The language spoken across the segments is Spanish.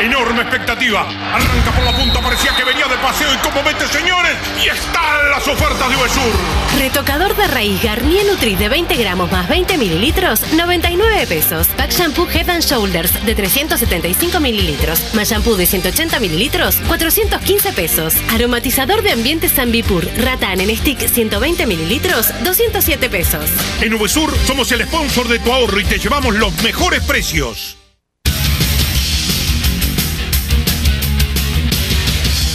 Enorme expectativa. Arranca por la punta, parecía que venía de paseo y como mete, señores, y están las ofertas de Uvesur. Retocador de raíz Garnier Nutri de 20 gramos más 20 mililitros, 99 pesos. Pack Shampoo Head and Shoulders de 375 mililitros, más shampoo de 180 mililitros, 415 pesos. Aromatizador de ambiente Zambipur, Ratan en stick 120 mililitros, 207 pesos. En Uvesur somos el sponsor de tu ahorro y te llevamos los mejores precios.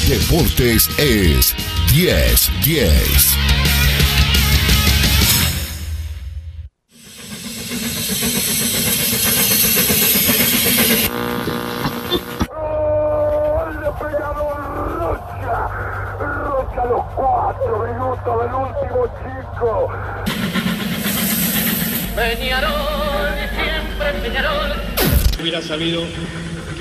Deportes es 10 10. Rocha los cuatro minutos del último chico. Peñarol, siempre Peñarol. hubiera sabido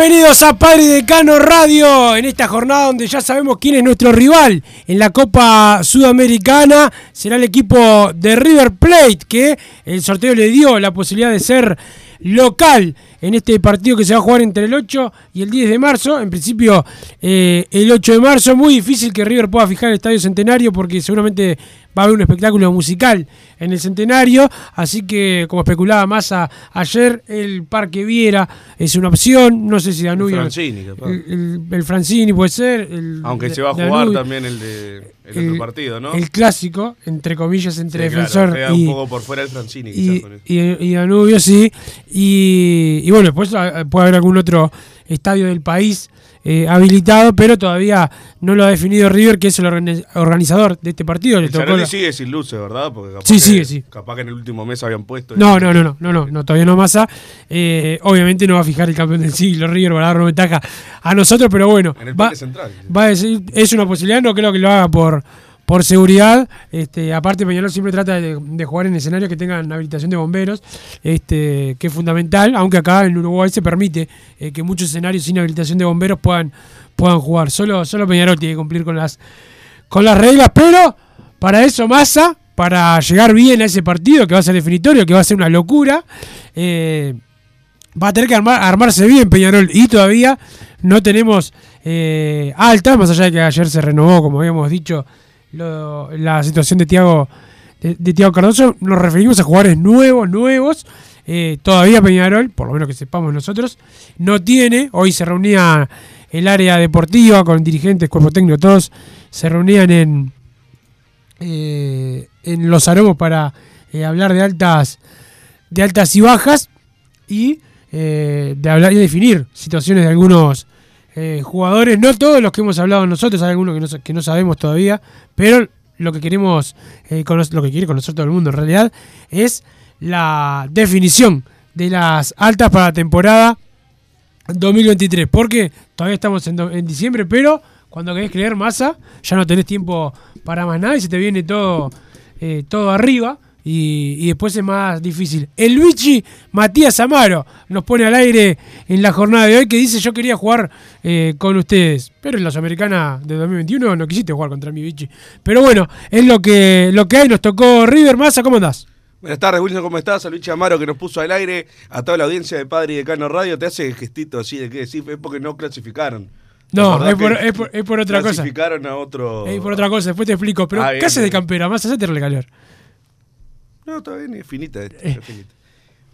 Bienvenidos a Padre Decano Radio en esta jornada donde ya sabemos quién es nuestro rival en la Copa Sudamericana. Será el equipo de River Plate que el sorteo le dio la posibilidad de ser local en este partido que se va a jugar entre el 8 y el 10 de marzo. En principio, eh, el 8 de marzo, muy difícil que River pueda fijar el Estadio Centenario porque seguramente va a haber un espectáculo musical en el Centenario. Así que, como especulaba Massa ayer, el Parque Viera es una opción. No sé si Danubio. El Francini, capaz. El, el- el Francini puede ser. el- Aunque se va a jugar Danubio. también el de el, El- otro partido, ¿no? El clásico, entre comillas, entre Sí, claro, defensor queda y, un poco por fuera el Francini, con y- y Danubio, sí. Y, y bueno, después ah, puede haber algún otro estadio del país eh, habilitado, pero todavía no lo ha definido River, que es el organi- organizador de este partido. Le tocó la- sigue sin luces, ¿verdad? Porque capaz Sí, que- sigue, sí. Capaz que en el último mes habían puesto. No, no, no, no, no, no, no, todavía no masa. Eh, obviamente no va a fijar el campeón del siglo, River, para darnos ventaja a nosotros, pero bueno, En el va, Central. va a decir, es una posibilidad, no creo que lo haga por, por seguridad. Este, aparte, Peñarol siempre trata de, jugar en escenarios que tengan habilitación de bomberos, este, que es fundamental, aunque acá en Uruguay se permite eh, que muchos escenarios sin habilitación de bomberos puedan, jugar. Solo, solo Peñarol tiene que cumplir con las, con las reglas, pero para eso Massa, para llegar bien a ese partido, que va a ser definitorio, que va a ser una locura, eh, va a tener que armar- armarse bien Peñarol y todavía no tenemos eh, alta, más allá de que ayer se renovó, como habíamos dicho, lo- la situación de Tiago de, de Thiago Cardoso, nos referimos a jugadores nuevos, nuevos. Eh, todavía Peñarol, por lo menos que sepamos nosotros, no tiene. Hoy se reunía el área deportiva con dirigentes, cuerpo técnico, todos se reunían en, eh, en los aromos para eh, hablar de altas, de altas y bajas y eh, de hablar y definir situaciones de algunos eh, jugadores, no todos los que hemos hablado nosotros, hay algunos que no, que no sabemos todavía, pero lo que queremos, eh, cono- lo que quiere conocer todo el mundo en realidad, es la definición de las altas para la temporada 2023, porque todavía estamos en, en diciembre, pero cuando querés creer masa, ya no tenés tiempo para más nada y se te viene todo, eh, todo arriba. Y, y después es más difícil. El Luigi Matías Amaro nos pone al aire en la jornada de hoy que dice yo quería jugar eh, con ustedes, pero en la Sudamericana de 2021 no quisiste jugar contra mi Vichy. Pero bueno, es lo que, lo que hay, nos tocó River Massa, ¿cómo andás? Buenas tardes, Wilson, ¿cómo estás? A Luis Amaro que nos puso al aire, a toda la audiencia de Padre y Decano Radio, te hace gestito así de que decir, es porque no clasificaron. ¿Te No, es por, es por- es por otra cosa. Clasificaron a otro... Es por otra cosa, después te explico. Pero, Ah, ¿qué haces de campera? Más hacete calor. No, está bien, es finita, esta, es finita.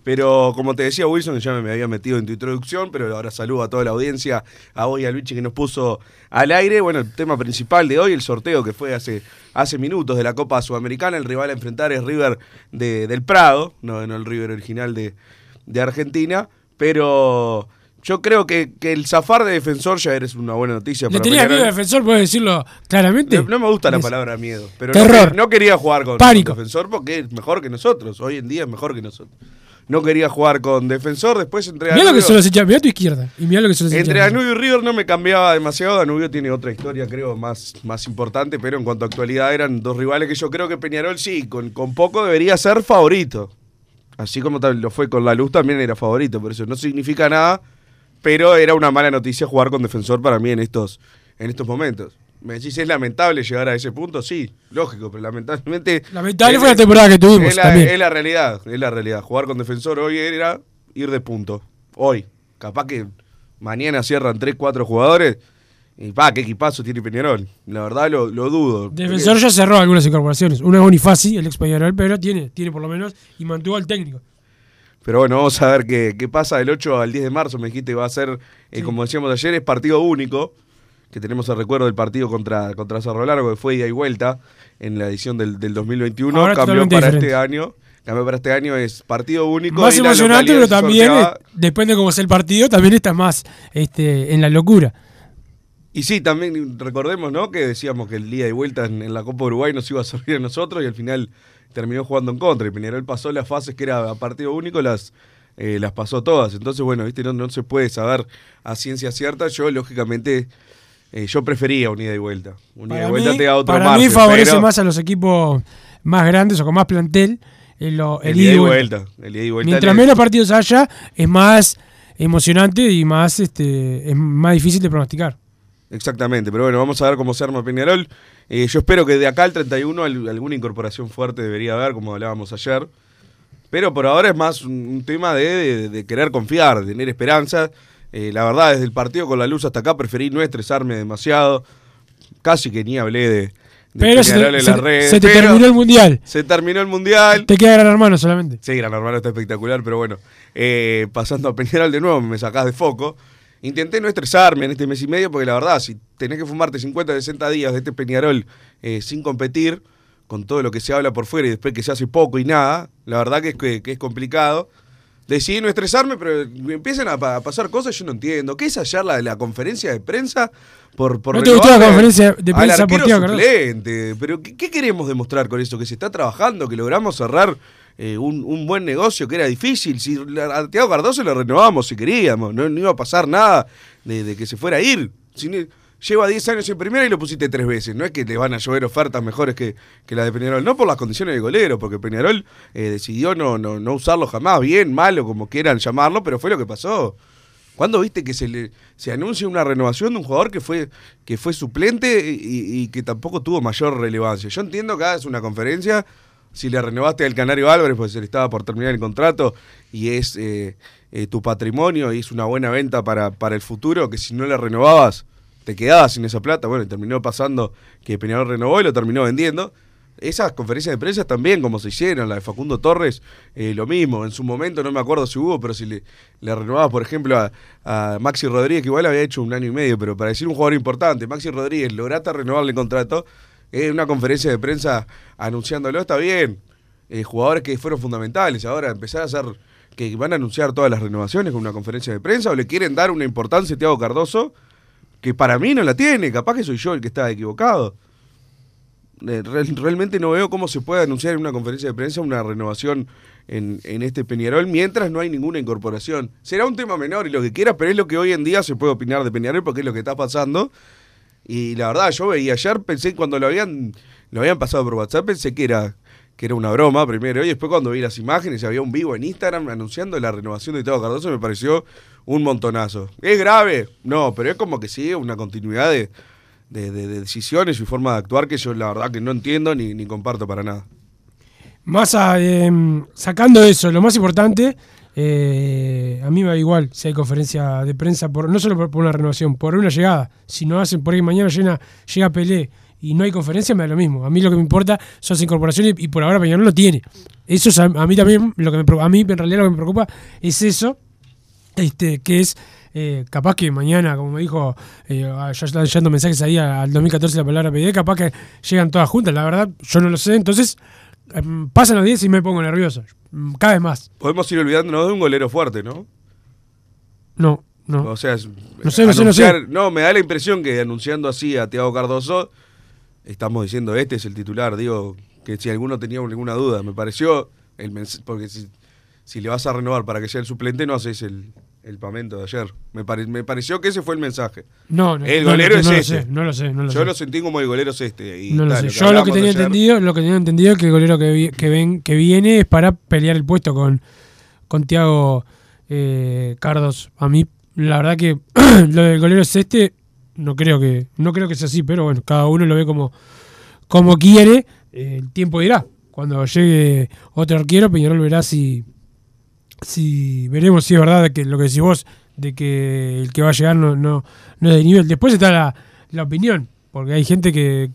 Pero como te decía Wilson, que ya me había metido en tu introducción, pero ahora saludo a toda la audiencia, a hoy a Luigi que nos puso al aire. Bueno, el tema principal de hoy, el sorteo que fue hace, hace minutos de la Copa Sudamericana. El rival a enfrentar es River de, del Prado, no, no el River original de, de Argentina. Pero yo creo que, que el zafar de defensor ya eres una buena noticia. ¿Le tenías miedo al defensor? ¿Puedes decirlo claramente? No, no me gusta la Es- palabra miedo, pero Terror. No, no quería jugar con, Pánico. con defensor porque es mejor que nosotros. Hoy en día es mejor que nosotros. No quería jugar con defensor, después entre Mirá lo que son los hinchas. Mirá a tu izquierda. Y mirá lo que son los hinchas. entre Danubio y River no me cambiaba demasiado. Danubio tiene otra historia, creo, más, más importante, pero en cuanto a actualidad eran dos rivales que yo creo que Peñarol sí, con, con poco debería ser favorito. Así como lo fue con la luz, también era favorito, por eso no significa nada, pero era una mala noticia jugar con defensor para mí en estos, en estos momentos. Me decís, ¿es lamentable llegar a ese punto? Sí, lógico, pero lamentablemente... Lamentable fue la temporada que tuvimos Es la, también. es la realidad, es la realidad. Jugar con defensor hoy era ir de punto. Hoy. Capaz que mañana cierran 3, 4 jugadores y pa, qué equipazo tiene Peñarol. La verdad lo, lo dudo. Defensor ya cerró algunas incorporaciones. Una es Bonifaci, el ex Peñarol, pero tiene, tiene por lo menos y mantuvo al técnico. Pero bueno, vamos a ver qué, qué pasa del 8 al 10 de marzo. Me dijiste que va a ser, eh, como decíamos ayer, es partido único. Que tenemos el recuerdo del partido contra, contra Cerro Largo, que fue ida y vuelta en la edición del, del 2021. Ahora cambió para diferente. este año. Cambió para este año, es partido único. Más y emocionante, pero también, sorteaba- depende de cómo sea el partido, también estás más este, en la locura. Y sí, también recordemos, ¿no? Que decíamos que el día de vuelta en, en la Copa Uruguay nos iba a servir a nosotros y al final terminó jugando en contra. Y Peñarol pasó las fases que era a partido único, las, eh, las pasó todas. Entonces, bueno, viste, no, no se puede saber a ciencia cierta. Yo, lógicamente, eh, yo prefería un ida y vuelta. Un ida Para y vuelta mí, te da otro para mí margen, favorece pero más a los equipos más grandes o con más plantel el, lo- el el ida ida y y vuelta. vuelta. El ida y vuelta Mientras le- menos partidos haya, es más emocionante y más este es más difícil de pronosticar. Exactamente, pero bueno, vamos a ver cómo se arma Peñarol. Eh, yo espero que de acá al 31 al- alguna incorporación fuerte debería haber, como hablábamos ayer. Pero por ahora es más un, tema de, de- de querer confiar, de tener esperanza. Eh, la verdad, desde el partido con la luz hasta acá preferí no estresarme demasiado. Casi que ni hablé de, Pero se Peñarol te, en se redes. se te pero terminó el mundial. Se terminó el mundial. Te queda gran hermano solamente. Sí, Gran Hermano está espectacular, pero bueno, eh, pasando a Peñarol de nuevo, me sacás de foco. Intenté no estresarme en este mes y medio, porque la verdad, si tenés que fumarte 50, 60 días de este Peñarol eh, sin competir, con todo lo que se habla por fuera y después que se hace poco y nada, la verdad que es, que, que es complicado. Decidí no estresarme, pero empiezan a, pa- a pasar cosas yo no entiendo. ¿Qué es ayer la, la conferencia de prensa? Por, por ¿No te gustó la conferencia de prensa por suplente? Pero ¿qué, qué queremos demostrar con eso? Que se está trabajando, que logramos cerrar eh, un, un buen negocio, que era difícil. Si a Tiago Cardoso lo renovamos si queríamos, no, iba a pasar nada de, que se fuera a ir. Lleva 10 años en primera y lo pusiste tres veces. No es que le van a llover ofertas mejores que, que la de Peñarol. No por las condiciones de golero, porque Peñarol eh, decidió no, no, no usarlo jamás, bien, malo, como quieran llamarlo, pero fue lo que pasó. ¿Cuándo viste que se le se anuncia una renovación de un jugador que fue, que fue suplente y, y que tampoco tuvo mayor relevancia? Yo entiendo que hagas una conferencia, si le renovaste al Canario Álvarez, pues se le estaba por terminar el contrato y es eh, eh, tu patrimonio y es una buena venta para, para el futuro, que si no le renovabas, te quedabas sin esa plata. Bueno, y terminó pasando que Peñarol renovó y lo terminó vendiendo. Esas conferencias de prensa también, como se hicieron, la de Facundo Torres, eh, lo mismo. En su momento, no me acuerdo si hubo, pero si le, le renovabas, por ejemplo, a, a Maxi Rodríguez, que igual había hecho un año y medio, pero para decir un jugador importante, Maxi Rodríguez, lograste renovarle el contrato, en una conferencia de prensa anunciándolo, está bien. Eh, jugadores que fueron fundamentales. Ahora empezar a hacer que van a anunciar todas las renovaciones con una conferencia de prensa o le quieren dar una importancia a Tiago Cardoso que para mí no la tiene. Capaz que soy yo el que está equivocado. Eh, real- realmente no veo cómo se puede anunciar en una conferencia de prensa una renovación en, en este Peñarol mientras no hay ninguna incorporación. Será un tema menor y lo que quiera, pero es lo que hoy en día se puede opinar de Peñarol porque es lo que está pasando. Y la verdad, yo veía ayer, pensé cuando lo habían, lo habían pasado por WhatsApp, pensé que era que era una broma primero, y después cuando vi las imágenes y había un vivo en Instagram anunciando la renovación de Thiago Cardoso, me pareció un montonazo. ¿Es grave? No, pero es como que sigue una continuidad de, de- de- de decisiones y forma de actuar que yo la verdad que no entiendo ni, ni comparto para nada. Más a, eh, sacando eso, lo más importante, eh, a mí me da igual si hay conferencia de prensa, por, no solo por, una renovación, por una llegada. Si no hacen, por ahí mañana llena, llega Pelé y no hay conferencia, me da lo mismo. A mí lo que me importa son las incorporaciones y por ahora Peñarol lo tiene. Eso es a, a mí también, lo que me, a mí en realidad lo que me preocupa es eso, este, que es eh, capaz que mañana, como me dijo, eh, ya están mensajes ahí al 2014 la palabra PD, capaz que llegan todas juntas, la verdad, yo no lo sé, entonces pasan los días y me pongo nervioso, mm, cada vez más. Podemos ir olvidándonos de un golero fuerte, ¿no? No, no. O sea, No sé, no sé, no sé. anunciar- no, me da la impresión que anunciando así a Thiago Cardoso, estamos diciendo este es el titular. Digo, que si alguno tenía alguna duda, me pareció, el porque si, si le vas a renovar para que sea el suplente, no haces el, el pamento de ayer. Me, pare- me pareció que ese fue el mensaje. No, no, el golero no, es no este. sé, no lo sé, no lo Yo sé. lo sentí como el golero es este. Y No lo tal, sé. Yo lo que tenía ayer- entendido, lo que tenía entendido es que el golero que, vi- que ven que viene es para pelear el puesto con, con Tiago eh, Cardos. A mí, la verdad que lo del golero es este, no creo que, no creo que sea así, pero bueno, cada uno lo ve como, como quiere. Eh, el tiempo dirá. Cuando llegue otro arquero, Peñarol verá si, si veremos si es verdad que lo que decís vos, de que el que va a llegar no, no, no es de nivel. Después está la, la opinión, porque hay gente que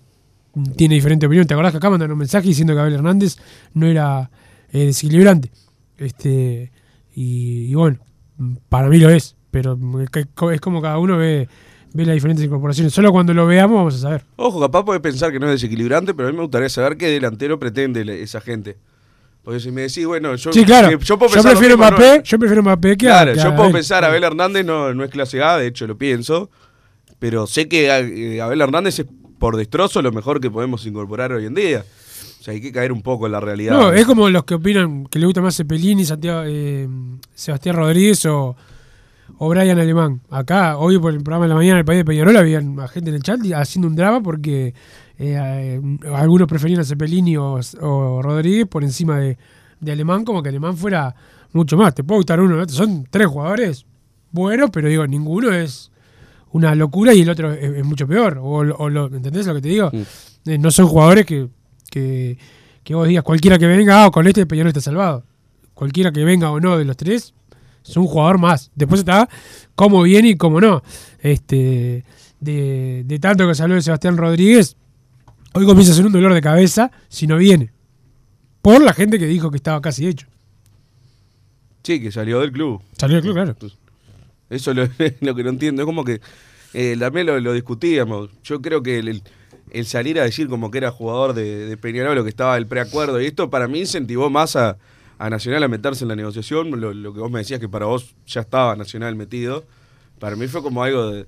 tiene diferente opinión. ¿Te acordás que acá mandaron un mensaje diciendo que Abel Hernández no era eh, desequilibrante? Este, y, y bueno, para mí lo es, pero es como cada uno ve, ve las diferentes incorporaciones. Solo cuando lo veamos vamos a saber. Ojo, capaz puede pensar que no es desequilibrante, pero a mí me gustaría saber qué delantero pretende esa gente. Porque si me decís, bueno, yo, Sí, claro. Yo, puedo pensar lo prefiero mismo, Mbappé, ¿no? yo prefiero Mbappé que a- Claro, a yo puedo Abel. pensar, Abel Hernández no, no es clase A, de hecho lo pienso, pero sé que eh, Abel Hernández es por destrozo lo mejor que podemos incorporar hoy en día. O sea, hay que caer un poco en la realidad. No, es como los que opinan que le gusta más Cepelini, Santiago, eh, Sebastián Rodríguez o, o Brian Alemán. Acá, hoy por el programa de la mañana del País de Peñarol, había gente en el chat haciendo un drama porque eh, eh, algunos preferían a Cepelini o, o Rodríguez por encima de, de Alemán, como que Alemán fuera mucho más. Te puedo gustar uno, ¿no? son tres jugadores buenos, pero digo, ninguno es una locura y el otro es, es mucho peor. O, o lo, ¿Entendés lo que te digo? Eh, no son jugadores que, que, que vos digas, cualquiera que venga, ah, con este Peñarol está salvado. Cualquiera que venga o no de los tres, es un jugador más. Después está cómo viene y cómo no. Este, de, de tanto que se habló de Sebastián Rodríguez, hoy comienza a ser un dolor de cabeza si no viene. Por la gente que dijo que estaba casi hecho. Sí, que salió del club. Salió del club, claro. Eso es lo, lo que no entiendo. Es como que eh, también lo, lo discutíamos. Yo creo que el, el- el salir a decir como que era jugador de, de Peñarol o que estaba el preacuerdo y esto para mí incentivó más a, a Nacional a meterse en la negociación. Lo, lo que vos me decías que para vos ya estaba Nacional metido. Para mí fue como algo de.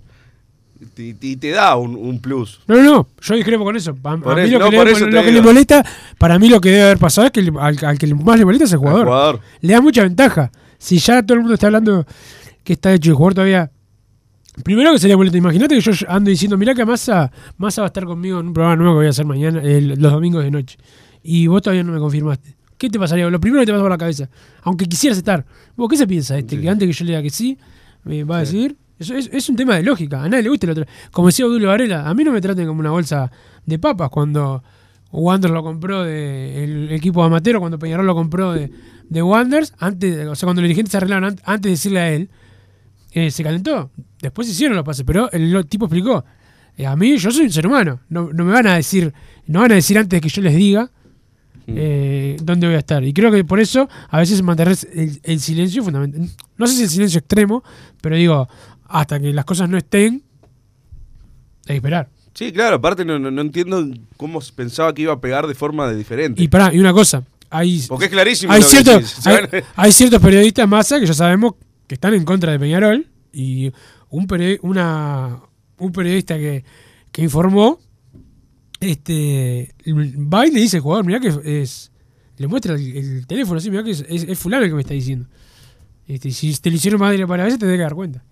Y te, te da un, un plus. No, no, no, yo discrepo con eso. A, mí lo, no, que, le, lo que molesta, para mí lo que debe haber pasado es que al, al que más le molesta es el jugador. jugador. Le da mucha ventaja. Si ya todo el mundo está hablando que está hecho el jugador todavía. Primero que sería boleto. Imagínate que yo ando diciendo, mirá que Massa, Massa va a estar conmigo en un programa nuevo que voy a hacer mañana, el- los domingos de noche. Y vos todavía no me confirmaste. ¿Qué te pasaría? Lo primero que te pasa por la cabeza. Aunque quisieras estar. ¿Vos qué se piensa este? Que antes que yo le diga que sí, me va a decir. Eso es, es un tema de lógica. A nadie le gusta el otro. Como decía Odulio Varela, a mí no me traten como una bolsa de papas cuando Wander lo compró de el equipo amateur, cuando Peñarol lo compró de, de Wanders, antes, o sea, cuando los dirigentes se arreglaron an- antes de decirle a él, eh, se calentó. Después hicieron los pases, pero el, tipo explicó. eh, a mí, yo soy un ser humano. No, no me van a decir, no van a decir antes de que yo les diga eh, dónde voy a estar. Y creo que por eso a veces mantener el, el silencio es fundamental. No sé si el silencio extremo, pero digo, hasta que las cosas no estén, hay que esperar. Sí, claro, aparte no, no, no entiendo cómo pensaba que iba a pegar de forma de diferente. Y pará, y una cosa, hay, Porque es clarísimo hay, que. Se hay, ciertos periodistas masa que ya sabemos que están en contra de Peñarol y un, peri- una, un periodista que, que informó este va y le dice al jugador, mirá que es le muestra el, el teléfono así, mirá que es, es- es fulano el que me está diciendo. Este, si te lo hicieron más de para veces te debes dar cuenta.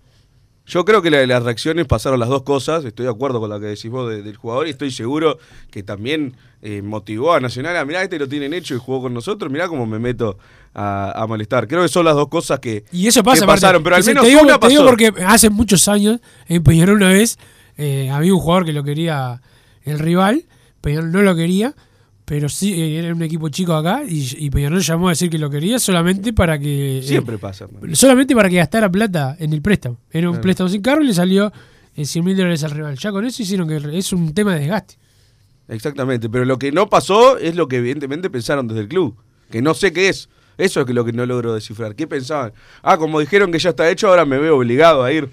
Yo creo que la- las reacciones pasaron las dos cosas. Estoy de acuerdo con lo que decís vos de- del jugador y estoy seguro que también eh, motivó a Nacional a mirá, este lo tienen hecho y jugó con nosotros. Mirá cómo me meto a, a molestar. Creo que son las dos cosas que, Y eso pasa, que pasaron, pero al menos te digo, una te digo pasó. porque hace muchos años en Peñarol una vez eh, había un jugador que lo quería el rival, Peñarol no lo quería, pero sí era un equipo chico acá y, y Peñarol llamó a decir que lo quería solamente para que eh, Siempre pasa. solamente para que gastara plata en el préstamo. Era un Claro. préstamo sin cargo y le salió eh, 100 mil dólares al rival. Ya con eso hicieron que es un tema de desgaste. Exactamente, pero lo que no pasó es lo que evidentemente pensaron desde el club, que no sé qué es. Eso es lo que no logro descifrar. ¿Qué pensaban? Ah, como dijeron que ya está hecho, ahora me veo obligado a ir.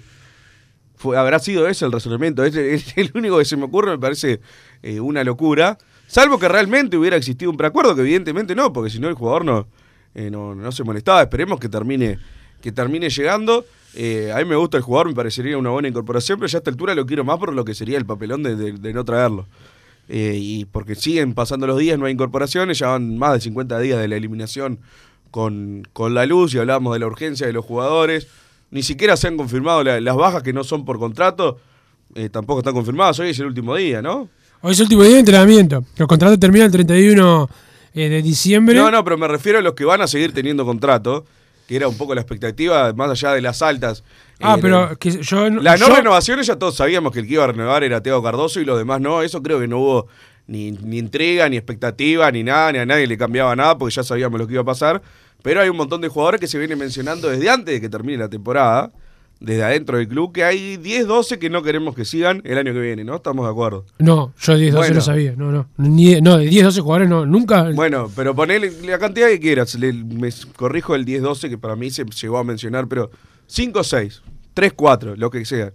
Fue, habrá sido ese el razonamiento. Es, es el único que se me ocurre, me parece eh, una locura. Salvo que realmente hubiera existido un preacuerdo, que evidentemente no, porque si no el jugador no, eh, no, no se molestaba. Esperemos que termine, que termine llegando. Eh, a mí me gusta el jugador, me parecería una buena incorporación, pero ya a esta altura lo quiero más por lo que sería el papelón de, no traerlo. Eh, y porque siguen pasando los días, no hay incorporaciones, ya van más de 50 días de la eliminación con, con la luz y hablábamos de la urgencia de los jugadores. Ni siquiera se han confirmado la- las bajas que no son por contrato, tampoco están confirmadas. Hoy es el último día, ¿no? Hoy es el último día de entrenamiento. Los contratos terminan el 31 eh, de diciembre. No, no, pero me refiero a los que van a seguir teniendo contrato, que era un poco la expectativa, más allá de las altas. Ah, Eh, pero que yo Las no yo- renovaciones ya todos sabíamos que el que iba a renovar era Teo Cardoso y los demás no. Eso creo que no hubo ni, ni intriga, ni expectativa, ni nada, ni a nadie le cambiaba nada porque ya sabíamos lo que iba a pasar. Pero hay un montón de jugadores que se vienen mencionando desde antes de que termine la temporada, desde adentro del club, que hay 10, 12 que no queremos que sigan el año que viene, ¿no? Estamos de acuerdo. No, yo 10, 12 Bueno. no sabía. No, no. Ni, no, de 10, 12 jugadores no. Nunca. Bueno, pero ponele la cantidad que quieras. Le- me corrijo el 10-12, que para mí se llegó a mencionar, pero 5-6, 3-4, lo que sea.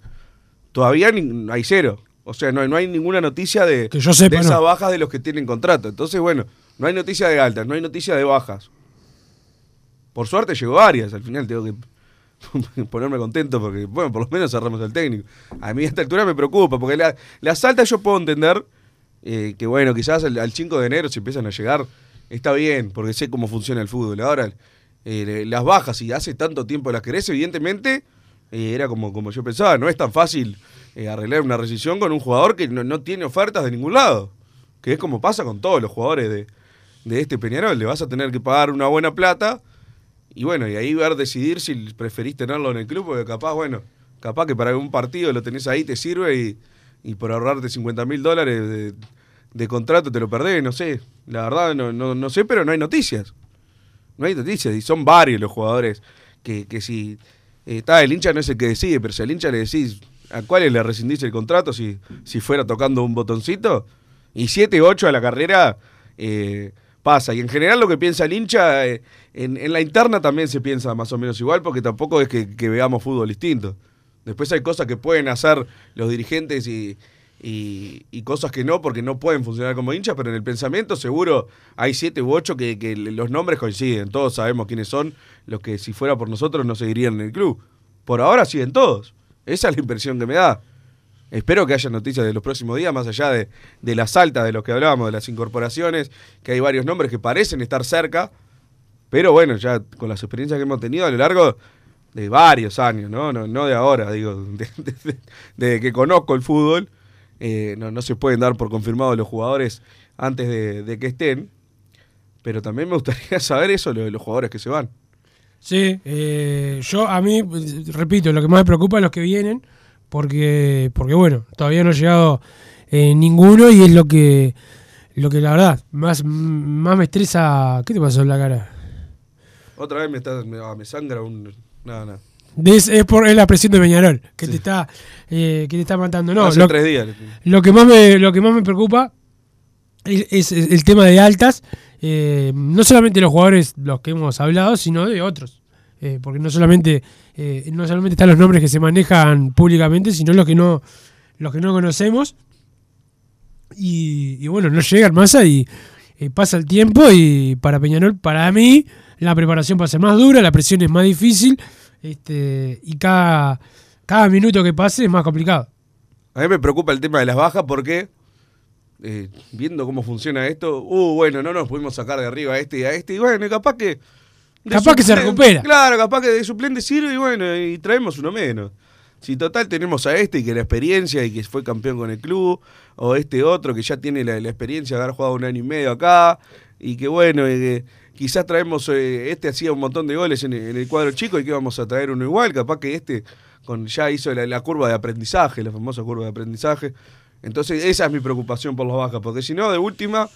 Todavía ni- hay cero. O sea, no, hay- no hay ninguna noticia de, Que yo sepa, de esas no. bajas de los que tienen contrato. Entonces, bueno, no hay noticia de altas, no hay noticia de bajas. Por suerte llegó varias. Al final tengo que ponerme contento porque, bueno, por lo menos cerramos el técnico. A mí a esta altura me preocupa, porque la- las altas yo puedo entender eh, que, bueno, quizás al, al 5 de enero si empiezan a llegar, está bien, porque sé cómo funciona el fútbol. Ahora, eh, las bajas, si hace tanto tiempo las querés, evidentemente, eh, era como, como yo pensaba, no es tan fácil arreglar una rescisión con un jugador que no, no tiene ofertas de ningún lado. Que es como pasa con todos los jugadores de, de este Peñarol. Le vas a tener que pagar una buena plata y bueno, y ahí ver decidir si preferís tenerlo en el club, porque capaz, bueno, capaz que para algún partido lo tenés ahí, te sirve y, y por ahorrarte 50 mil dólares de, de contrato te lo perdés, no sé. La verdad no, no, no sé, pero no hay noticias. No hay noticias y son varios los jugadores que, que si eh, está el hincha no es el que decide, pero si al hincha le decís a cuáles le rescindís el contrato si, si fuera tocando un botoncito, y 7 8 a la carrera eh, pasa. Y en general lo que piensa el hincha, eh, en, la interna también se piensa más o menos igual, porque tampoco es que, veamos fútbol distinto. Después hay cosas que pueden hacer los dirigentes y cosas que no, porque no pueden funcionar como hinchas, pero en el pensamiento seguro hay siete u ocho que, que los nombres coinciden. Todos sabemos quiénes son los que si fuera por nosotros no seguirían en el club. Por ahora siguen todos. Esa es la impresión que me da. Espero que haya noticias de los próximos días, más allá de, de las altas de los que hablábamos, de las incorporaciones, que hay varios nombres que parecen estar cerca, pero bueno, ya con las experiencias que hemos tenido a lo largo de varios años, no, no, no de ahora, digo, de- de- de- desde que conozco el fútbol, eh, no, se pueden dar por confirmados los jugadores antes de, que estén, pero también me gustaría saber eso, lo de los jugadores que se van. Sí, eh, yo a mí, repito, lo que más me preocupa es los que vienen, porque, porque bueno, todavía no ha llegado eh, ninguno y es lo que, lo que la verdad, más, más me estresa. ¿Qué te pasó en la cara? Otra vez me, está, me, ah, me sangra un... Nada, nada. Es, es por es la presión de Peñarol que te está eh, que te está matando. No, Hace lo, tres días. lo que más me lo que más me preocupa es, es el tema de altas, eh, no solamente los jugadores los que hemos hablado, sino de otros, Eh, porque no solamente eh, no solamente están los nombres que se manejan públicamente, sino los que no los que no conocemos y, bueno no llegan masa y eh, pasa el tiempo y para Peñarol para mí la preparación va a ser más dura, la presión es más difícil este, y cada cada minuto que pase es más complicado. A mí me preocupa el tema de las bajas porque, viendo cómo funciona esto, uh, bueno, no nos pudimos sacar de arriba a este y a este, y bueno, capaz que... Capaz que se recupera. Claro, capaz que de suplente sirve y bueno, y traemos uno menos. Si total tenemos a este y que la experiencia y que fue campeón con el club, o este otro que ya tiene la, la experiencia de haber jugado un año y medio acá, y que bueno, y que quizás traemos, eh, este hacía un montón de goles en, el- en el cuadro chico y que vamos a traer uno igual, capaz que este con, ya hizo la, la curva de aprendizaje, la famosa curva de aprendizaje. Entonces esa es mi preocupación por los bajas, porque si no, de última,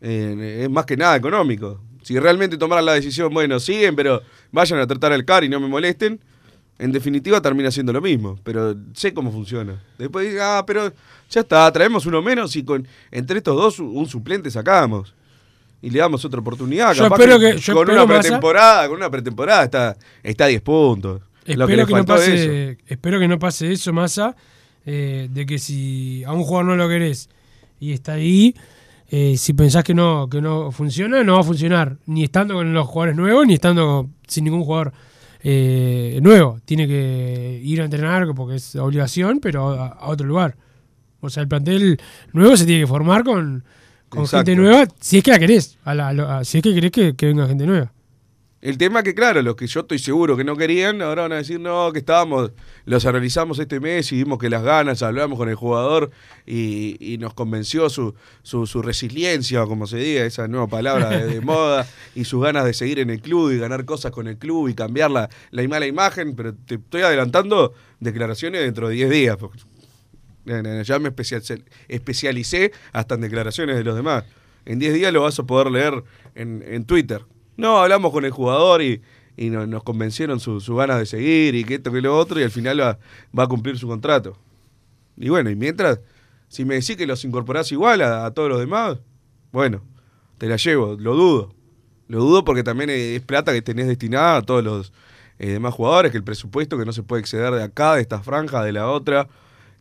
eh, es más que nada económico. Si realmente tomaran la decisión, bueno, siguen, pero vayan a tratar al CAR y no me molesten, en definitiva termina siendo lo mismo. Pero sé cómo funciona. Después ah, pero ya está, traemos uno menos y con entre estos dos un suplente sacamos. Y le damos otra oportunidad. Yo Capaz espero que- yo con espero, una pretemporada, con una pretemporada está, está a 10 puntos. Que Espero que, no es eso. pase, espero que no pase eso, Massa, eh, de que si a un jugador no lo querés y está ahí, eh, si pensás que no, que no funciona, no va a funcionar, ni estando con los jugadores nuevos, ni estando sin ningún jugador eh, nuevo. Tiene que ir a entrenar porque es obligación, pero a, a otro lugar. O sea, el plantel nuevo se tiene que formar con, gente nueva, si es que la querés, a la- a- si es que querés que, que venga gente nueva. El tema que, claro, los que yo estoy seguro que no querían, ahora van a decir, no, que estábamos, los analizamos este mes y vimos que las ganas, hablamos con el jugador y, y nos convenció su, su, su resiliencia, o como se diga, esa nueva palabra de, de moda, y sus ganas de seguir en el club y ganar cosas con el club y cambiar la, la mala imagen, pero te estoy adelantando declaraciones dentro de 10 días. porque, Ya me especial- especialicé hasta en declaraciones de los demás. En 10 días lo vas a poder leer en, en Twitter. No, hablamos con el jugador y, y no- nos convencieron su, su ganas de seguir y que esto que lo otro y al final va, va a cumplir su contrato. Y bueno, y mientras, si me decís que los incorporás igual a, a todos los demás, bueno, te la llevo, lo dudo. Lo dudo porque también es plata que tenés destinada a todos los eh, demás jugadores, que el presupuesto que no se puede exceder de acá, de esta franja, de la otra.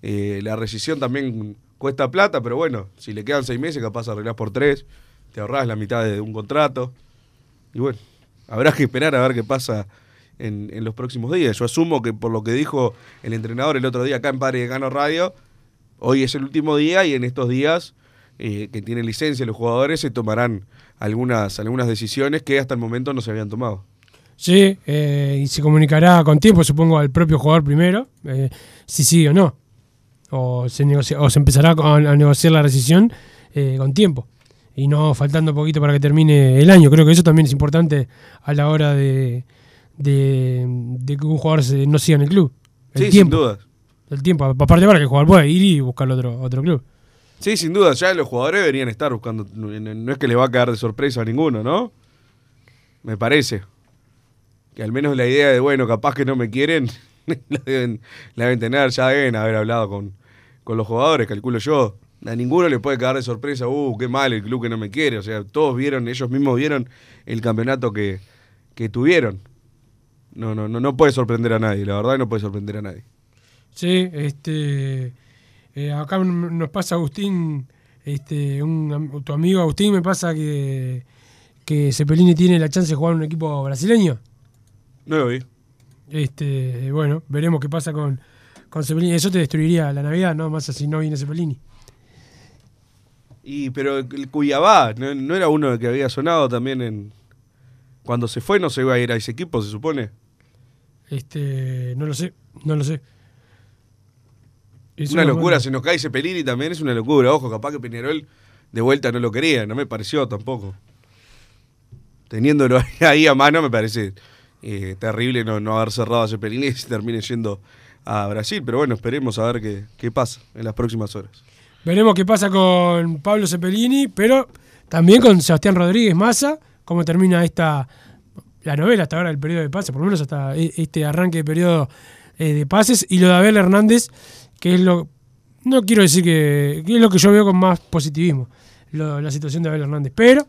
Eh, la rescisión también cuesta plata, pero bueno, si le quedan seis meses, capaz arreglás por tres, te ahorrás la mitad de un contrato. Y bueno, habrá que esperar a ver qué pasa en, los próximos días. Yo asumo que por lo que dijo el entrenador el otro día acá en Padre de Gano Radio, hoy es el último día y en estos días eh, que tienen licencia los jugadores se tomarán algunas, algunas decisiones que hasta el momento no se habían tomado. Sí, eh, y se comunicará con tiempo, supongo, al propio jugador primero, eh, si sí o no. O se, negocia- o se empezará a, a negociar la rescisión con tiempo. Y no faltando poquito para que termine el año. Creo que eso también es importante a la hora de, de, de que un jugador se- no siga en el club. El Sí, tiempo. sin dudas. El tiempo. Aparte para que el jugador pueda ir y buscar otro, otro club. Sí, sin duda, ya los jugadores deberían estar buscando. No no es que le va a quedar de sorpresa a ninguno, ¿no? Me parece. Que al menos la idea de, bueno, capaz que no me quieren, la deben, la deben tener, ya deben haber hablado con, con los jugadores, calculo yo. A ninguno le puede quedar de sorpresa, uh, qué mal el club que no me quiere. O sea, todos vieron, ellos mismos vieron el campeonato que, que tuvieron. No, no, no, no puede sorprender a nadie, la verdad no puede sorprender a nadie. Sí, este. eh, acá nos pasa Agustín, este, un, tu amigo Agustín me pasa que, que Cepelini tiene la chance de jugar en un equipo brasileño. No lo vi. Este, bueno, veremos qué pasa con, con Cepelini. Eso te destruiría la Navidad, ¿no? Más si no viene Cepelini. Y pero el Cuyabá, ¿no, no era uno que había sonado también en. Cuando se fue no se iba a ir a ese equipo, se supone. Este, no lo sé, no lo sé. Es una una locura, buena- se nos cae Cepelini también, es una locura. Ojo, capaz que Peñarol de vuelta no lo quería, no me pareció tampoco. Teniéndolo ahí a mano me parece eh, terrible no, no haber cerrado a Cepelini y se termine yendo a Brasil. Pero bueno, esperemos a ver qué, qué pasa en las próximas horas. Veremos qué pasa con Pablo Cepelini, pero también con Sebastián Rodríguez Massa, cómo termina esta la novela hasta ahora del periodo de pases, por lo menos hasta e- este arranque de periodo eh, de pases, y lo de Abel Hernández, que es lo no quiero decir que, que es lo que yo veo con más positivismo, lo- la situación de Abel Hernández, pero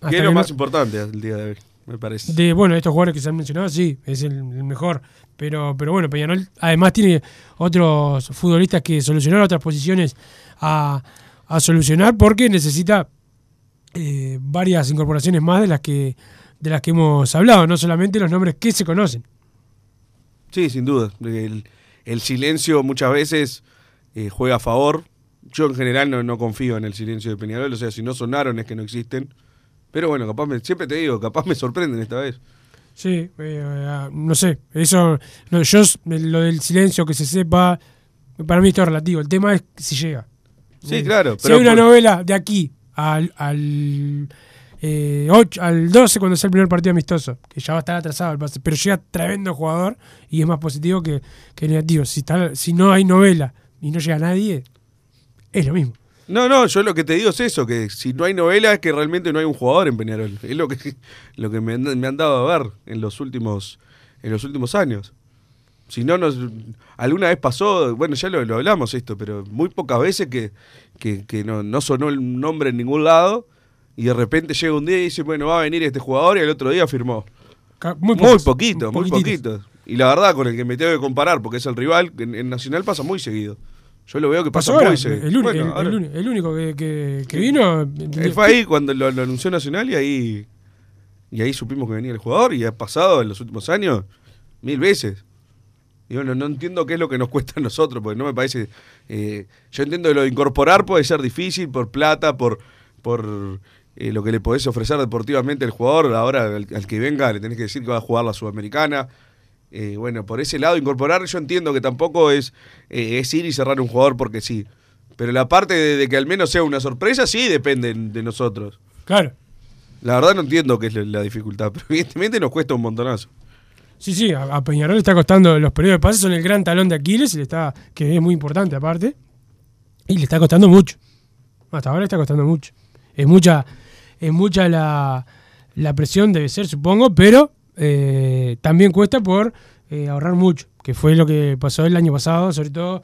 hasta Que es que lo no- más importante el día de hoy, me parece. de bueno, estos jugadores que se han mencionado, sí, es el, el mejor. Pero, pero bueno, Peñarol además tiene otros futbolistas que solucionar, otras posiciones a, a solucionar, porque necesita eh, varias incorporaciones más de las que de las que hemos hablado, no solamente los nombres que se conocen. Sí, sin duda. El, el silencio muchas veces eh, juega a favor. Yo en general no, no confío en el silencio de Peñarol, o sea, si no sonaron es que no existen. Pero bueno, capaz me, siempre te digo, capaz me sorprenden esta vez. Sí, eh, no sé, eso, no, yo lo del silencio, que se sepa, para mí esto es relativo. El tema es si llega. Sí, claro. Si hay una novela de aquí al, al, eh, 8, al 12 cuando sea el primer partido amistoso, que ya va a estar atrasado el pase, pero llega tremendo jugador y es más positivo que, que negativo. Si, está, si no hay novela y no llega nadie, es lo mismo. No, no, yo lo que te digo es eso, que si no hay novela es que realmente no hay un jugador en Peñarol. Es lo que, lo que me, han, me han dado a ver en los últimos, en los últimos años. Si no, nos, alguna vez pasó, bueno, ya lo, lo hablamos esto, pero muy pocas veces que, que, que no, no sonó el nombre en ningún lado y de repente llega un día y dice, bueno, va a venir este jugador y el otro día firmó. Muy, Muy pocos, poquito, muy poquito. Y la verdad, con el que me tengo que comparar, porque es el rival, en, en Nacional pasa muy seguido. Yo lo veo que Pasó ahora, el, seguido. uni- Bueno, el- ahora- el uni- el único que, que- que vino. Eh, Fue ahí cuando lo, lo anunció Nacional y ahí y ahí supimos que venía el jugador y ha pasado en los últimos años mil veces. Y bueno, no entiendo qué es lo que nos cuesta a nosotros, porque no me parece... eh, yo entiendo que lo de incorporar puede ser difícil por plata, por, por eh, lo que le podés ofrecer deportivamente al jugador. Ahora al, al que venga le tenés que decir que va a jugar la Sudamericana. Eh, bueno, por ese lado incorporar yo entiendo que tampoco es, eh, es ir y cerrar un jugador porque sí. Pero la parte de, de que al menos sea una sorpresa sí depende de nosotros. Claro. La verdad no entiendo qué es la, la dificultad, pero evidentemente nos cuesta un montonazo. Sí, sí, a, a Peñarol le está costando los periodos de pases, son el gran talón de Aquiles, y le está, que es muy importante aparte. Y le está costando mucho. Hasta ahora le está costando mucho. Es mucha, es mucha la, la presión, debe ser, supongo, pero eh, también cuesta por eh, ahorrar mucho, que fue lo que pasó el año pasado, sobre todo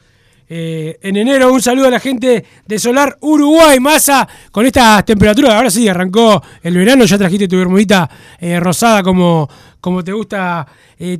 eh, en enero. Un saludo a la gente de Solar Uruguay, masa, con estas temperaturas. Ahora sí, arrancó el verano, ya trajiste tu bermudita rosada como, como te gusta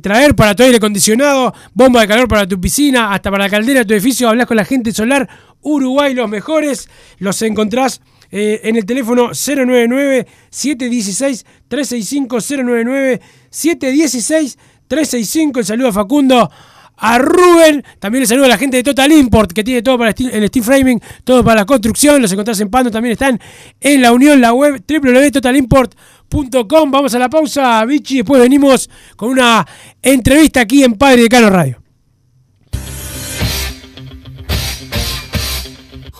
traer para tu aire acondicionado, bomba de calor para tu piscina, hasta para la caldera de tu edificio. Hablas con la gente de Solar Uruguay, los mejores. Los encontrás eh, en el teléfono 099-716-365, 099-716-365. El saludo a Facundo, a Rubén. También el saludo a la gente de Total Import, que tiene todo para el steel framing, todo para la construcción. Los encontrás en Pando, también están en la Unión, la web www.totalimport.com. Vamos a la pausa, Vichy. Después venimos con una entrevista aquí en Padre de Cano Radio.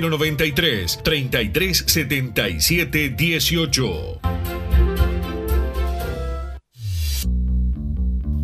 093 3377 18.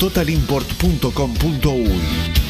www.totalimport.com.uy.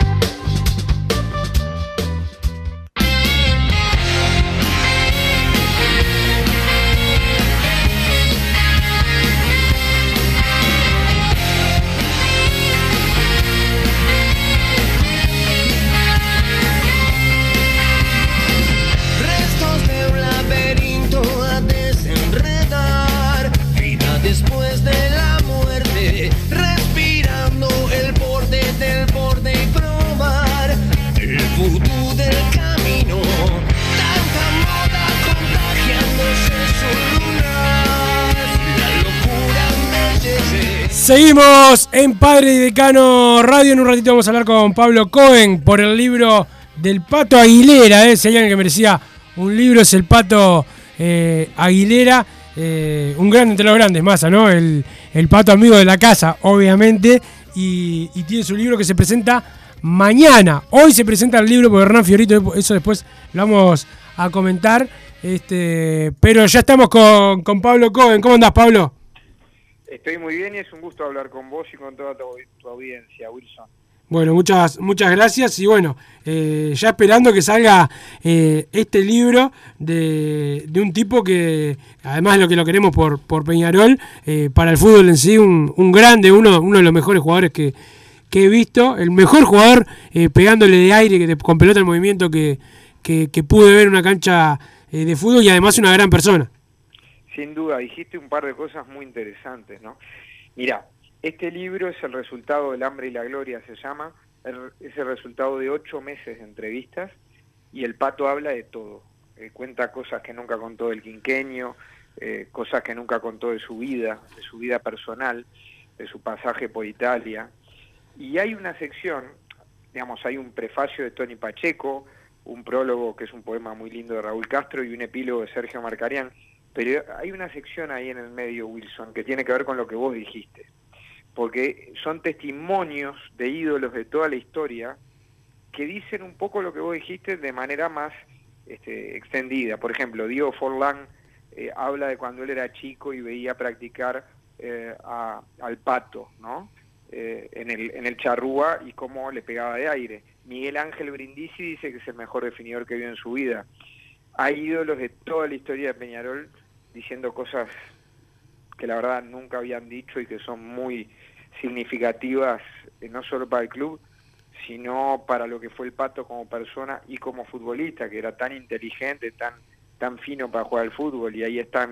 En Padre y Decano Radio. En un ratito vamos a hablar con Pablo Cohen por el libro del Pato Aguilera. ¿eh? Alguien que merecía un libro es el Pato eh, Aguilera. eh, un grande entre los grandes, Massa, ¿no? El, el Pato amigo de la casa, obviamente. Y, y tiene su libro que se presenta mañana. Hoy se presenta el libro por Hernán Fiorito. Eso después lo vamos a comentar. Este, pero ya estamos con, con Pablo Cohen. ¿Cómo andás, Pablo? Estoy muy bien y es un gusto hablar con vos y con toda tu, audiencia, Wilson. Bueno, muchas, muchas gracias y bueno, eh, ya esperando que salga eh, este libro de, de un tipo que, además de lo que lo queremos por, por Peñarol, eh, para el fútbol en sí, un, un grande, uno, uno de los mejores jugadores que, que he visto, el mejor jugador eh, pegándole de aire, que con pelota en movimiento que, que, que pude ver en una cancha eh, de fútbol y además una gran persona. Sin duda, dijiste un par de cosas muy interesantes, ¿no? Mira, este libro es el resultado del hambre y la gloria, se llama, es el resultado de ocho meses de entrevistas y el pato habla de todo. Eh, cuenta cosas que nunca contó del quinqueño, eh, cosas que nunca contó de su vida, de su vida personal, de su pasaje por Italia. Y hay una sección, digamos, hay un prefacio de Tony Pacheco, un prólogo que es un poema muy lindo de Raúl Castro y un epílogo de Sergio Marcarián, pero hay una sección ahí en el medio, Wilson, que tiene que ver con lo que vos dijiste, porque son testimonios de ídolos de toda la historia que dicen un poco lo que vos dijiste de manera más este, extendida. Por ejemplo, Diego Forlán eh, habla de cuando él era chico y veía practicar eh, a- al pato, ¿no? Eh, en, el, en el charrúa y cómo le pegaba de aire. Miguel Ángel Brindisi dice que es el mejor definidor que vio en su vida. Hay ídolos de toda la historia de Peñarol diciendo cosas que la verdad nunca habían dicho y que son muy significativas, eh, no solo para el club, sino para lo que fue el Pato como persona y como futbolista, que era tan inteligente, tan, tan fino para jugar al fútbol. Y ahí están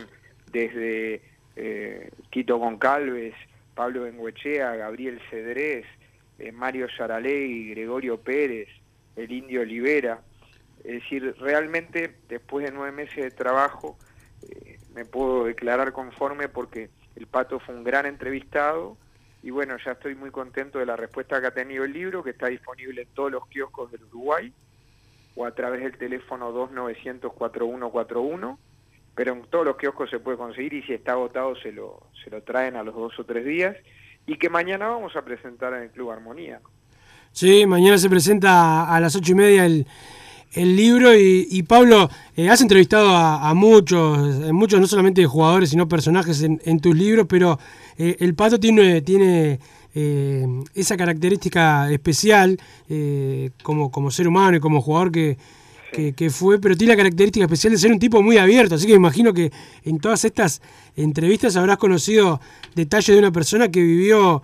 desde eh, Quito Goncalves, Pablo Benguechea, Gabriel Cedrés, eh, Mario Saralegui, Gregorio Pérez, el Indio Olivera. Es decir, realmente después de nueve meses de trabajo eh, me puedo declarar conforme porque el Pato fue un gran entrevistado y bueno, ya estoy muy contento de la respuesta que ha tenido el libro, que está disponible en todos los kioscos del Uruguay o a través del teléfono 2900-4141, pero en todos los kioscos se puede conseguir y si está agotado se lo, se lo traen a los dos o tres días y que mañana vamos a presentar en el Club Armonía. Sí, mañana se presenta a las ocho y media el, el libro y, Pablo, eh, has entrevistado a, muchos, eh, muchos no solamente jugadores, sino personajes en, tus libros, pero eh, el Pato tiene, tiene esa característica especial como, como ser humano y como jugador que, que, fue, pero tiene la característica especial de ser un tipo muy abierto, así que me imagino que en todas estas entrevistas habrás conocido detalles de una persona que vivió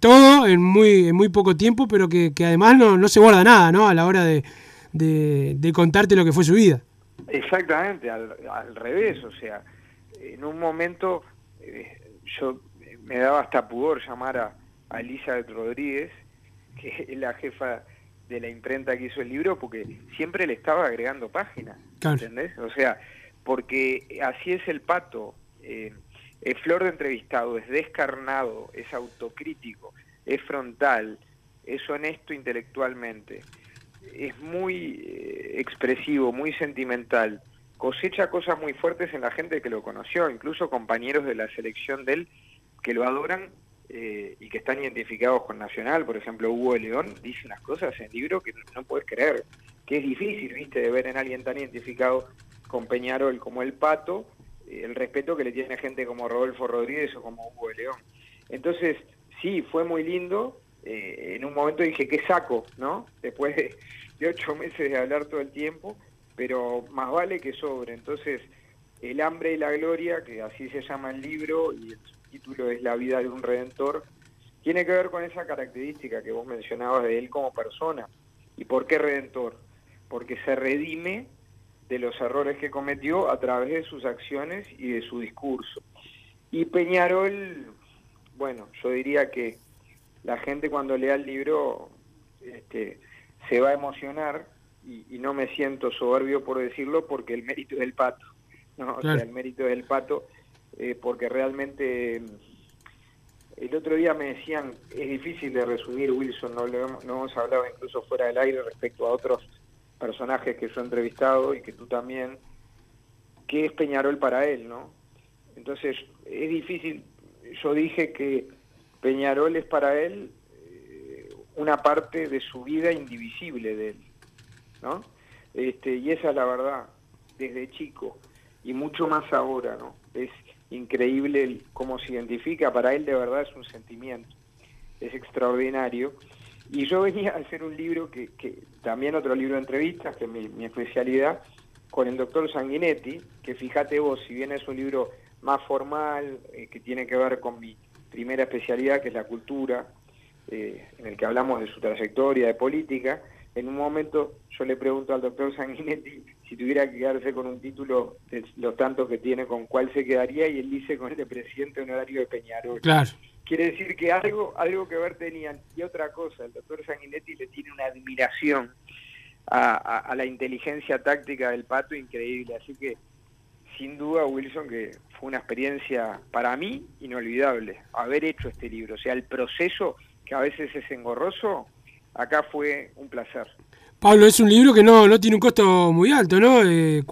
todo en muy, en muy poco tiempo, pero que, que además no, no se guarda nada, ¿no? A la hora de, de, de contarte lo que fue su vida. Exactamente, al, al revés, o sea, en un momento eh, yo me daba hasta pudor llamar a, a Elizabeth Rodríguez, que es la jefa de la imprenta que hizo el libro, porque siempre le estaba agregando páginas, Claro. ¿entendés? O sea, porque así es el pato, eh, es flor de entrevistado, es descarnado, es autocrítico, es frontal, es honesto intelectualmente, es muy eh, expresivo, muy sentimental, cosecha cosas muy fuertes en la gente que lo conoció, incluso compañeros de la selección de él que lo adoran eh, y que están identificados con Nacional, por ejemplo Hugo de León dice unas cosas en el libro que no, puedes creer, que es difícil, viste, de ver en alguien tan identificado con Peñarol como el Pato, eh, el respeto que le tiene gente como Rodolfo Rodríguez o como Hugo de León. Entonces, sí, fue muy lindo, eh, en un momento dije, ¿qué saco? ¿no? Después de, de ocho meses de hablar todo el tiempo, pero más vale que sobre. Entonces, El hambre y la gloria, que así se llama el libro, y el título es La vida de un redentor, tiene que ver con esa característica que vos mencionabas de él como persona. ¿Y por qué redentor? Porque se redime de los errores que cometió a través de sus acciones y de su discurso. Y Peñarol, bueno, yo diría que la gente cuando lea el libro este, se va a emocionar y, y no me siento soberbio por decirlo porque el mérito es del pato, ¿no? O Claro. sea, el mérito es del pato eh, porque realmente el otro día me decían, es difícil de resumir, Wilson, no lo hemos, no hemos hablado incluso fuera del aire respecto a otros personajes que yo he entrevistado y que tú también, qué es Peñarol para él, ¿no? Entonces, es difícil, yo dije que Peñarol es para él eh, una parte de su vida indivisible de él, ¿no? Este, y esa es la verdad, desde chico, y mucho más ahora, ¿no? Es increíble cómo se identifica, para él de verdad es un sentimiento, es extraordinario. Y yo venía a hacer un libro, que, que también otro libro de entrevistas, que es mi, mi especialidad, con el doctor Sanguinetti, que fíjate vos, si bien es un libro más formal, eh, que tiene que ver con mi primera especialidad, que es la cultura, eh, en el que hablamos de su trayectoria, de política, en un momento yo le pregunto al doctor Sanguinetti si tuviera que quedarse con un título de los tantos que tiene, con cuál se quedaría, y él dice con el de presidente honorario de Peñarol. Claro. Quiere decir que algo, algo que ver tenían. Y otra cosa, el doctor Sanguinetti le tiene una admiración a, a- a la inteligencia táctica del pato increíble. Así que, sin duda, Wilson, que fue una experiencia para mí inolvidable haber hecho este libro. O sea, el proceso, que a veces es engorroso, acá fue un placer. Pablo, es un libro que no, no tiene un costo muy alto, ¿no? Eh,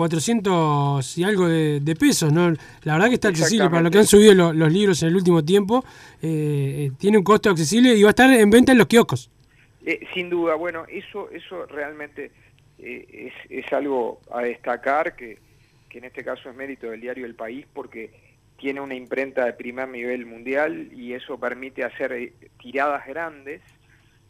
400 y algo de, de pesos, ¿no? La verdad que está accesible para lo que han subido lo- los libros en el último tiempo. eh, eh, tiene un costo accesible y va a estar en venta en los kioscos. Eh, sin duda, bueno, eso, eso realmente es, es algo a destacar, que, que en este caso es mérito del diario El País, porque tiene una imprenta de primer nivel mundial y eso permite hacer eh, tiradas grandes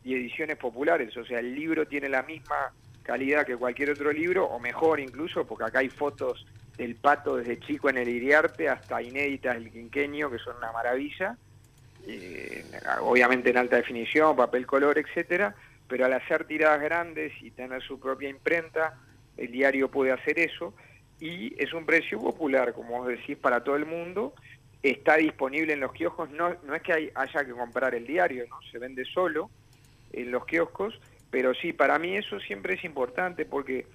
y ediciones populares. O sea, el libro tiene la misma calidad que cualquier otro libro, o mejor incluso, porque acá hay fotos del pato desde chico en el Iriarte hasta inéditas del quinqueño, que son una maravilla eh, obviamente en alta definición, papel color, etcétera, pero al hacer tiradas grandes y tener su propia imprenta, el diario puede hacer eso y es un precio popular, como vos decís, para todo el mundo. Está disponible en los kioscos, no, no es que hay- haya que comprar el diario, ¿no? se vende solo en los kioscos, pero sí, para mí eso siempre es importante porque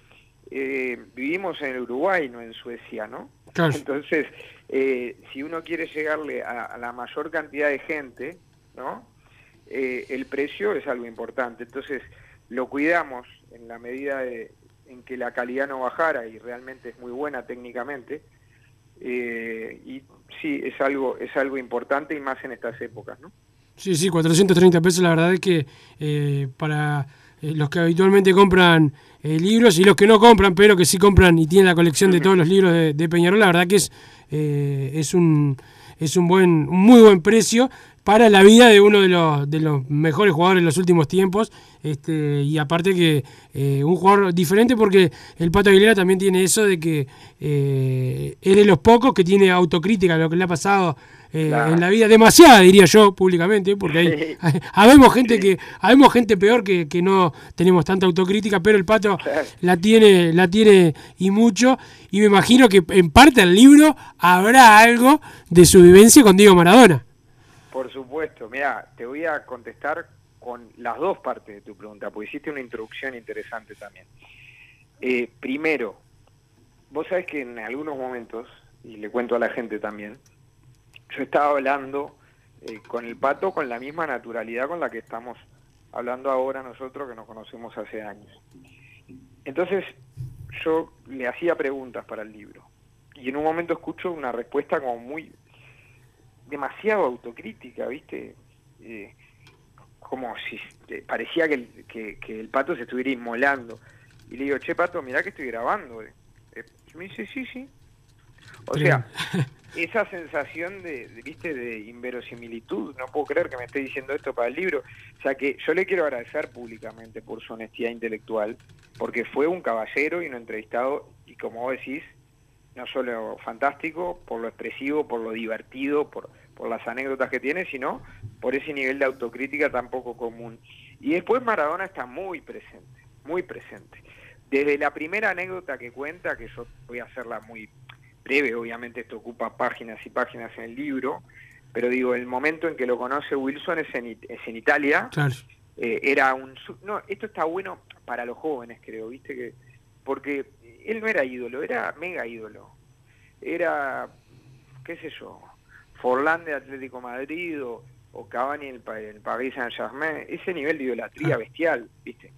eh, vivimos en el Uruguay, no en Suecia, ¿no? Claro. Entonces, eh, si uno quiere llegarle a, a la mayor cantidad de gente, ¿no? Eh, el precio es algo importante. Entonces, lo cuidamos en la medida de- en que la calidad no bajara y realmente es muy buena técnicamente. Eh, y sí, es algo, es algo importante y más en estas épocas, ¿no? Sí, sí, 430 pesos, la verdad es que eh, para eh, los que habitualmente compran eh, libros y los que no compran, pero que sí compran y tienen la colección de todos los libros de, de Peñarol, la verdad que es, eh, es un es un buen, un muy buen precio para la vida de uno de los, de los mejores jugadores de los últimos tiempos. Este, y aparte que eh, un jugador diferente porque el Pato Aguilera también tiene eso de que eh, es de los pocos que tiene autocrítica lo que le ha pasado eh, en la vida, demasiada diría yo públicamente, porque hay, hay- habemos gente que, habemos gente peor que, que no tenemos tanta autocrítica, pero el pato la tiene, la tiene y mucho, y me imagino que en parte del libro habrá algo de su vivencia con Diego Maradona. Por supuesto, mira, te voy a contestar con las dos partes de tu pregunta, porque hiciste una introducción interesante también. Eh, primero, vos sabés que en algunos momentos, y le cuento a la gente también, yo estaba hablando eh, con el pato con la misma naturalidad con la que estamos hablando ahora nosotros que nos conocemos hace años. Entonces, yo le hacía preguntas para el libro, y en un momento escucho una respuesta como muy demasiado autocrítica, ¿viste? Eh, como si eh, parecía que el, que, que el pato se estuviera inmolando. Y le digo, che, pato, mirá que estoy grabando. eh". Me dice, sí, sí. O sea, esa sensación de, de, viste, de inverosimilitud, no puedo creer que me esté diciendo esto para el libro. O sea que yo le quiero agradecer públicamente por su honestidad intelectual, porque fue un caballero y un entrevistado, y como vos decís, no solo fantástico, por lo expresivo, por lo divertido, por, por las anécdotas que tiene, sino por ese nivel de autocrítica tan poco común. Y después Maradona está muy presente, muy presente. Desde la primera anécdota que cuenta, que yo voy a hacerla muy breve, obviamente esto ocupa páginas y páginas en el libro, pero digo, el momento en que lo conoce Wilson es en, es en Italia, Claro. eh, era un no esto está bueno para los jóvenes creo viste que porque él no era ídolo era mega ídolo. Era qué sé yo Forlán de Atlético Madrid o, o Cavani el, Pa- el Paris Saint Germain ese nivel de idolatría bestial viste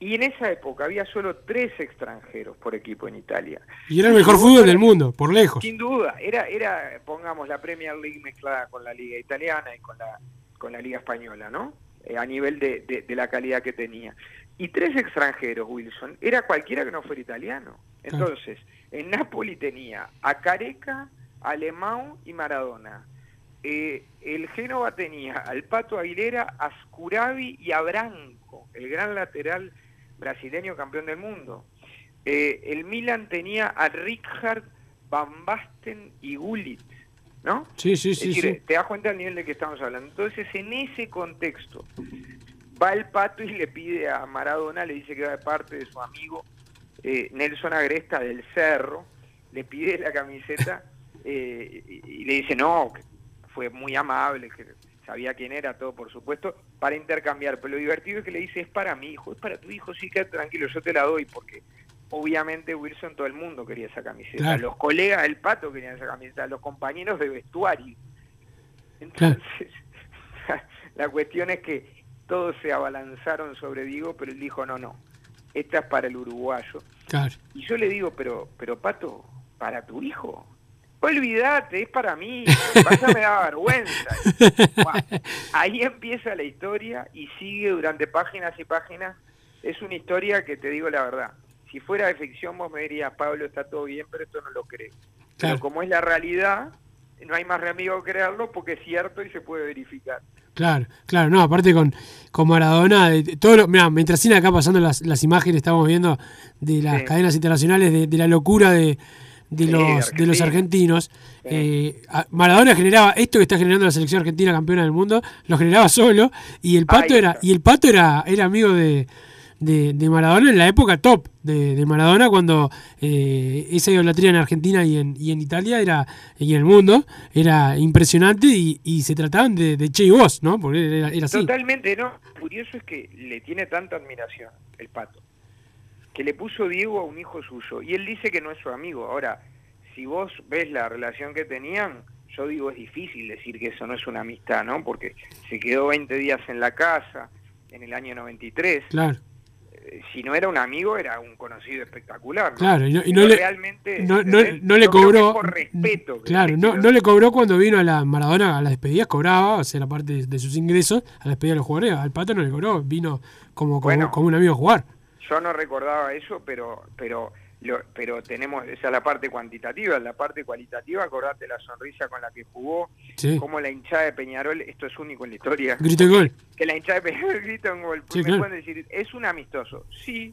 y en esa época había solo tres extranjeros por equipo en Italia Y era el mejor fútbol del mundo, por lejos. sin duda, era, era, pongamos, la Premier League mezclada con la Liga Italiana y con la, con la Liga Española, ¿no? Eh, a nivel de, de- de la calidad que tenía. Y tres extranjeros, Wilson, era cualquiera que no fuera italiano. Entonces, en Napoli tenía a Careca, a Alemán y Maradona. Eh, el Génova tenía al Pato Aguilera, a Scuravi y a Branco, el gran lateral brasileño campeón del mundo. Eh, el Milan tenía a Richard, Van Basten y Gullit, ¿no? Sí, sí, es sí, decir, sí. te das cuenta del nivel de que estamos hablando. Entonces, en ese contexto, va el pato y le pide a Maradona, le dice que va de parte de su amigo eh, Nelson Agresta del Cerro, le pide la camiseta eh, y, y le dice no, fue muy amable, que sabía quién era, todo por supuesto, para intercambiar. Pero lo divertido es que le dice, es para mi hijo, es para tu hijo, sí, quédate tranquilo, yo te la doy, porque obviamente Wilson, todo el mundo quería esa camiseta. Claro. Los colegas del pato querían esa camiseta, los compañeros de vestuario. Entonces, la cuestión es que todos se abalanzaron sobre Diego, pero él dijo, no, no, esta es para el uruguayo. Claro. Y yo le digo, pero, pero Pato, ¿para tu hijo? Olvídate, es para mí, pasa me da vergüenza. Ahí empieza la historia y sigue durante páginas y páginas. Es una historia que te digo la verdad. Si fuera de ficción vos me dirías, Pablo, está todo bien, pero esto no lo creo. Claro. Pero como es la realidad, no hay más remedio que creerlo porque es cierto y se puede verificar. Claro, claro, no, aparte con, con Maradona, de- todo lo, mirá, mientras siguen acá pasando las, las imágenes, estamos viendo de las Sí. cadenas internacionales de, de la locura de, de Sí, los, de los argentinos. Eh, Maradona generaba esto que está generando la selección argentina campeona del mundo, lo generaba solo, y el pato Ahí era, está. y el pato era, era amigo de, de, de Maradona en la época top de, de Maradona cuando eh, esa idolatría en Argentina y en, y en Italia era y en el mundo era impresionante y, y se trataban de, de che y vos, ¿no? Porque era, era así. Totalmente, ¿no? Curioso es que le tiene tanta admiración el pato, que le puso Diego a un hijo suyo, y él dice que no es su amigo. Ahora, si vos ves la relación que tenían, yo digo, es difícil decir que eso no es una amistad, ¿no? Porque se quedó 20 días en la casa en el año 93. Claro, Eh, Si no era un amigo, era un conocido espectacular. ¿no? claro, y no, y Pero no le, realmente, no, no- le cobró. por respeto. Claro, no, no le cobró cuando vino a la Maradona a las despedidas, cobraba, o sea, la parte de, de sus ingresos, a la despedida de los jugadores. Al pato no le cobró, vino como, como, Bueno. como un amigo a jugar. Yo no recordaba eso, pero, pero, lo- pero tenemos, esa es la parte cuantitativa, la parte cualitativa, acordate la sonrisa con la que jugó, Sí. como la hinchada de Peñarol, esto es único en la historia. Grito el gol. Que la hinchada de Peñarol grita un gol. Sí, me claro. pueden decir, es un amistoso. Sí,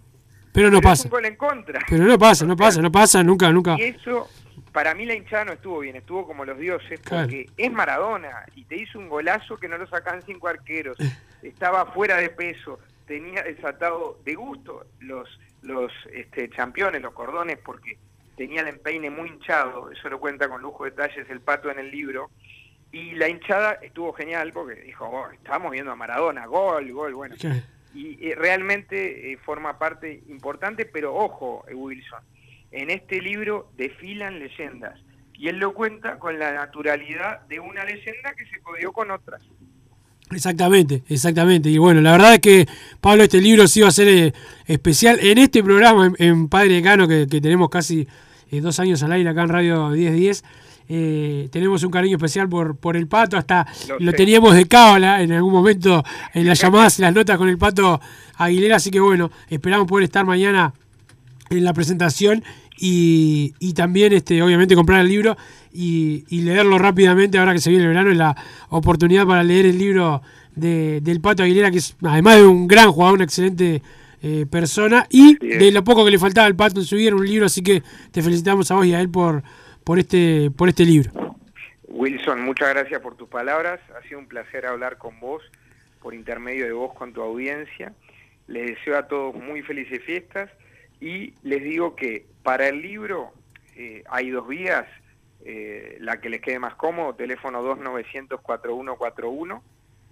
Pero no pasa. un gol en contra. Pero no pasa, no pasa, no pasa, nunca, nunca. Y eso, para mí la hinchada no estuvo bien, estuvo como los dioses, Claro. porque es Maradona y te hizo un golazo que no lo sacan cinco arqueros, estaba fuera de peso, tenía desatado de gusto los los este, campeones, los cordones, porque tenía el empeine muy hinchado, eso lo cuenta con lujo de detalles el pato en el libro, y la hinchada estuvo genial porque dijo, "Oh, estamos viendo a Maradona, gol, gol, bueno. Y eh, realmente eh, forma parte importante, pero ojo, eh, Wilson, en este libro desfilan leyendas. Y él lo cuenta con la naturalidad de una leyenda que se codió con otras. Exactamente, exactamente. Y bueno, la verdad es que, Pablo, este libro sí va a ser eh, especial en este programa, en, en Padre Decano, que, que tenemos casi eh, dos años al aire acá en Radio 1010. eh, tenemos un cariño especial por, por el pato, hasta Lo lo, teníamos de cábala en algún momento en las llamadas y las notas con el pato Aguilera, así que bueno, esperamos poder estar mañana en la presentación y, y también este obviamente comprar el libro y, y leerlo rápidamente ahora que se viene el verano es la oportunidad para leer el libro de, del Pato Aguilera que es además de un gran jugador, una excelente eh, persona y de lo poco que le faltaba al Pato en su vida era un libro, así que te felicitamos a vos y a él por, por, este, por este libro. Wilson, muchas gracias por tus palabras. Ha sido un placer hablar con vos, por intermedio de vos con tu audiencia. Les deseo a todos muy felices fiestas y les digo que para el libro eh, hay dos vías. eh, la que les quede más cómodo, teléfono 2900-4141,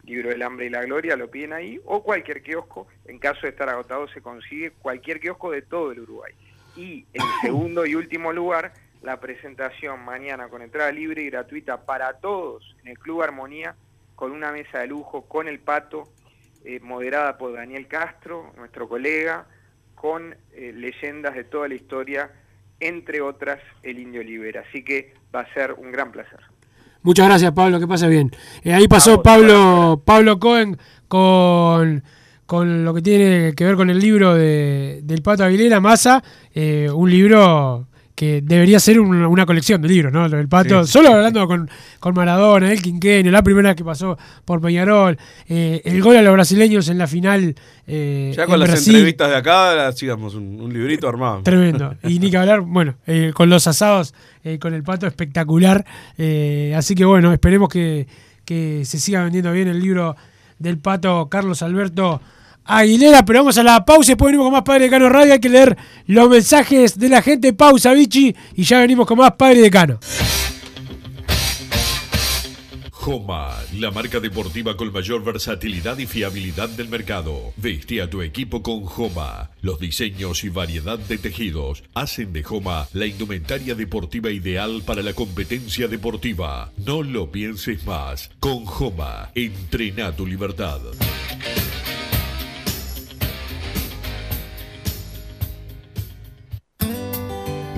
libro del hambre y la gloria, lo piden ahí, o cualquier kiosco, en caso de estar agotado se consigue cualquier kiosco de todo el Uruguay. Y en segundo y último lugar, la presentación mañana con entrada libre y gratuita para todos en el Club Armonía, con una mesa de lujo, con el pato, eh, moderada por Daniel Castro, nuestro colega, con eh, leyendas de toda la historia, entre otras el Indio Libera. Así que va a ser un gran placer. Muchas gracias, Pablo, que pase bien. Eh, ahí pasó Pablo, Pablo Cohen con, con lo que tiene que ver con el libro de, del Pato Aguilera, Masa, eh, un libro que debería ser un- una colección de libros, ¿no? Lo del Pato, Sí. solo hablando con, con Maradona, el Quinquenio, la primera que pasó por Peñarol, eh, el gol a los brasileños en la final eh, Ya en con las Brasil. entrevistas de acá, sigamos un, un librito armado. Tremendo. Y ni que hablar, bueno, eh, con los asados, eh, con el pato espectacular. Así que bueno, esperemos que, que se siga vendiendo bien el libro del pato Carlos Alberto Aguilera. Pero vamos a la pausa y después venimos con más Padre Decano Radio. Hay que leer los mensajes de la gente. Pausa, Vichy. Y ya venimos con más Padre Decano. Joma, la marca deportiva con mayor versatilidad y fiabilidad del mercado. Veste a tu equipo con Joma. Los diseños y variedad de tejidos hacen de Joma la indumentaria deportiva ideal para la competencia deportiva. No lo pienses más. Con Joma, entrena tu libertad.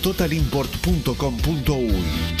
www.totalimport.com.uy.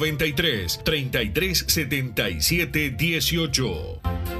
093 33 77 18.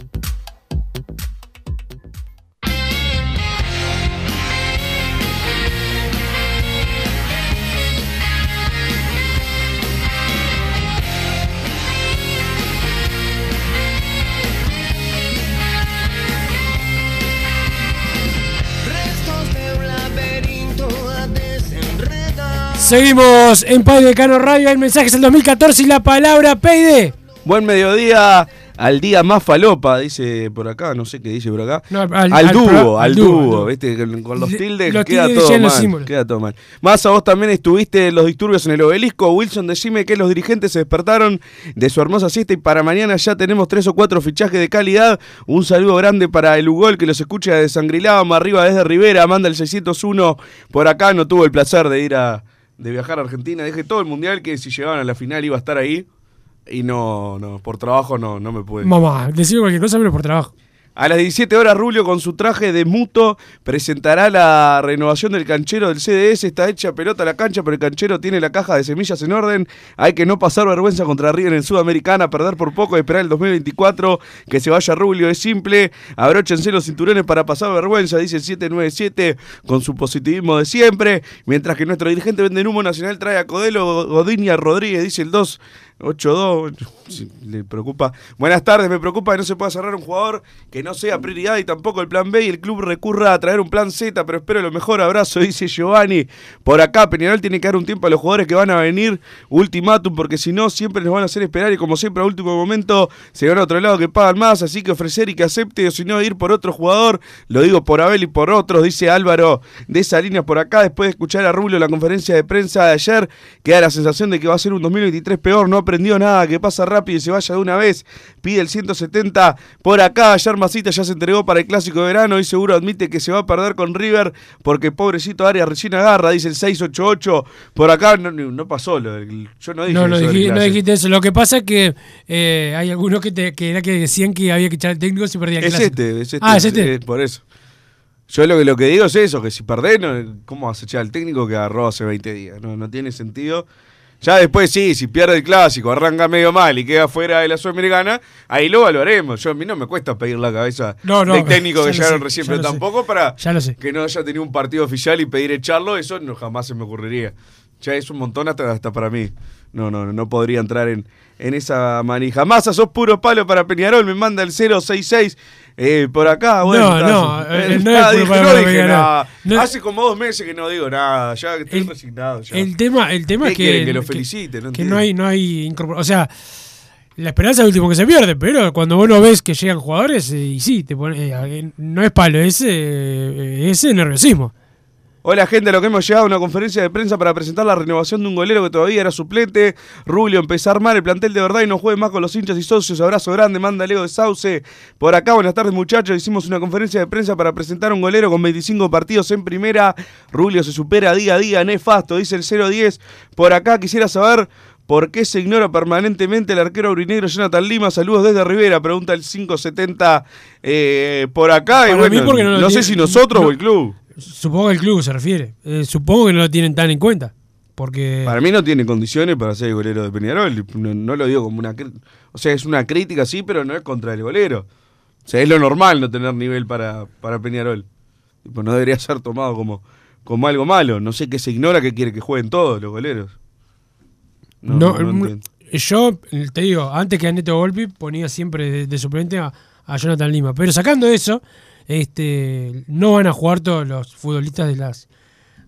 De. Seguimos en Padre Decano Radio. Hay mensajes del 2014 y la palabra Peide. Buen mediodía al día más falopa, dice por acá, no sé qué dice por acá. No, al- al, dúo, al al dúo, ¿viste? Con, con los tildes los queda tildes todo mal. Queda todo mal. Más a vos también estuviste en los disturbios en el obelisco. Wilson, decime que los dirigentes se despertaron de su hermosa siesta y para mañana ya tenemos tres o cuatro fichajes de calidad. Un saludo grande para el Ugol que los escucha de Sangrilá, más arriba desde Rivera, manda el 601 por acá. No tuvo el placer de ir a de viajar a Argentina. Dije todo el mundial que si llegaban a la final iba a estar ahí. Y no, no, por trabajo no, no me pude. Mamá, decime cualquier cosa, pero por trabajo. A las 17 horas, Rulio, con su traje de muto, presentará la renovación del canchero del CDS. Está hecha pelota la cancha, pero el canchero tiene la caja de semillas en orden. Hay que no pasar vergüenza contra River en Sudamericana, perder por poco y esperar el 2024. Que se vaya Rulio, es simple. Abróchense los cinturones para pasar vergüenza, dice el 797, con su positivismo de siempre. Mientras que nuestro dirigente vende humo nacional trae a Codelo Godinia Rodríguez, dice el 2. 8-2, si le preocupa. Buenas tardes, me preocupa que no se pueda cerrar un jugador que no sea prioridad y tampoco el plan B y el club recurra a traer un plan Z, pero espero lo mejor. Abrazo, dice Giovanni. Por acá, Peñarol tiene que dar un tiempo a los jugadores que van a venir. Ultimátum, porque si no, siempre nos van a hacer esperar y como siempre, a último momento se van a otro lado que pagan más. Así que ofrecer y que acepte, o si no, ir por otro jugador. Lo digo por Abel y por otros, dice Álvaro de esa línea por acá. Después de escuchar a Rubio la conferencia de prensa de ayer, queda la sensación de que va a ser un 2023 peor. No aprendió nada, que pasa rápido y se vaya de una vez. Pide el 170 por acá. Ayer Masita ya se entregó para el clásico de verano y seguro admite que se va a perder con River porque pobrecito Arias recién agarra, dice el 688. Por acá no, no pasó, lo yo no dije No, no, eso dijiste, no dijiste eso. Lo que pasa es que eh, hay algunos que, te, que era que decían que había que echar al técnico si perdía el Es clásico. este, es este. Ah, es este. eh, por eso. Yo lo que, lo que digo es eso, que si perdés, no- ¿cómo vas a echar al técnico que agarró hace 20 días? No, no tiene sentido. Ya después sí, si pierde el clásico, arranca medio mal y queda fuera de la Sudamericana, ahí lo valoremos. Yo a mí no me cuesta pedir la cabeza No, no, del técnico que llegaron sé, recién, pero sé. tampoco para Ya lo sé. que no haya tenido un partido oficial y pedir echarlo, eso no jamás se me ocurriría. Ya es un montón hasta, hasta para mí. No, no, no podría entrar en, en esa manija. Massa, sos puro palo para Peñarol, me manda el 066 eh, por acá. Bueno, No, no, eh, eh, no nada, es puro dije, no dije nada. No. Hace como dos meses que no digo nada, ya estoy resignado. Ya. El tema, el tema ¿Qué es que, que lo felicite? No que entiendo. no hay, no hay O sea, la esperanza es el último que se pierde, pero cuando vos no ves que llegan jugadores, eh, y sí, te pone, eh, no es palo, es, eh, es nerviosismo. Hola gente, a lo que hemos llegado a una conferencia de prensa para presentar la renovación de un golero que todavía era suplente. Rubio empezó a armar el plantel de verdad y no juegue más con los hinchas y socios. Abrazo grande, manda Leo de Sauce. Por acá, buenas tardes muchachos. Hicimos una conferencia de prensa para presentar un golero con 25 partidos en primera. Rubio se supera día a día, nefasto, dice el 0-10. Por acá quisiera saber ¿Por qué se ignora permanentemente el arquero aurinegro Jonathan Lima? Saludos desde Rivera, pregunta el 570 eh, por acá. Y Para mí bueno, porque no sé si nosotros no- o el club. Supongo que el club se refiere. Eh, supongo que no lo tienen tan en cuenta. Porque. Para mí no tiene condiciones para ser el golero de Peñarol. No, no lo digo como una... O sea, es una crítica, sí, pero no es contra el golero. O sea, es lo normal no tener nivel para, para Peñarol. Tipo, no debería ser tomado como, como algo malo. No sé qué se ignora que quiere que jueguen todos los goleros. No, No, no mm, yo eh, te digo, antes que a Neto Volpi ponía siempre de, de suplente a, a Jonathan Lima. Pero sacando eso, este, no van a jugar todos los futbolistas de las,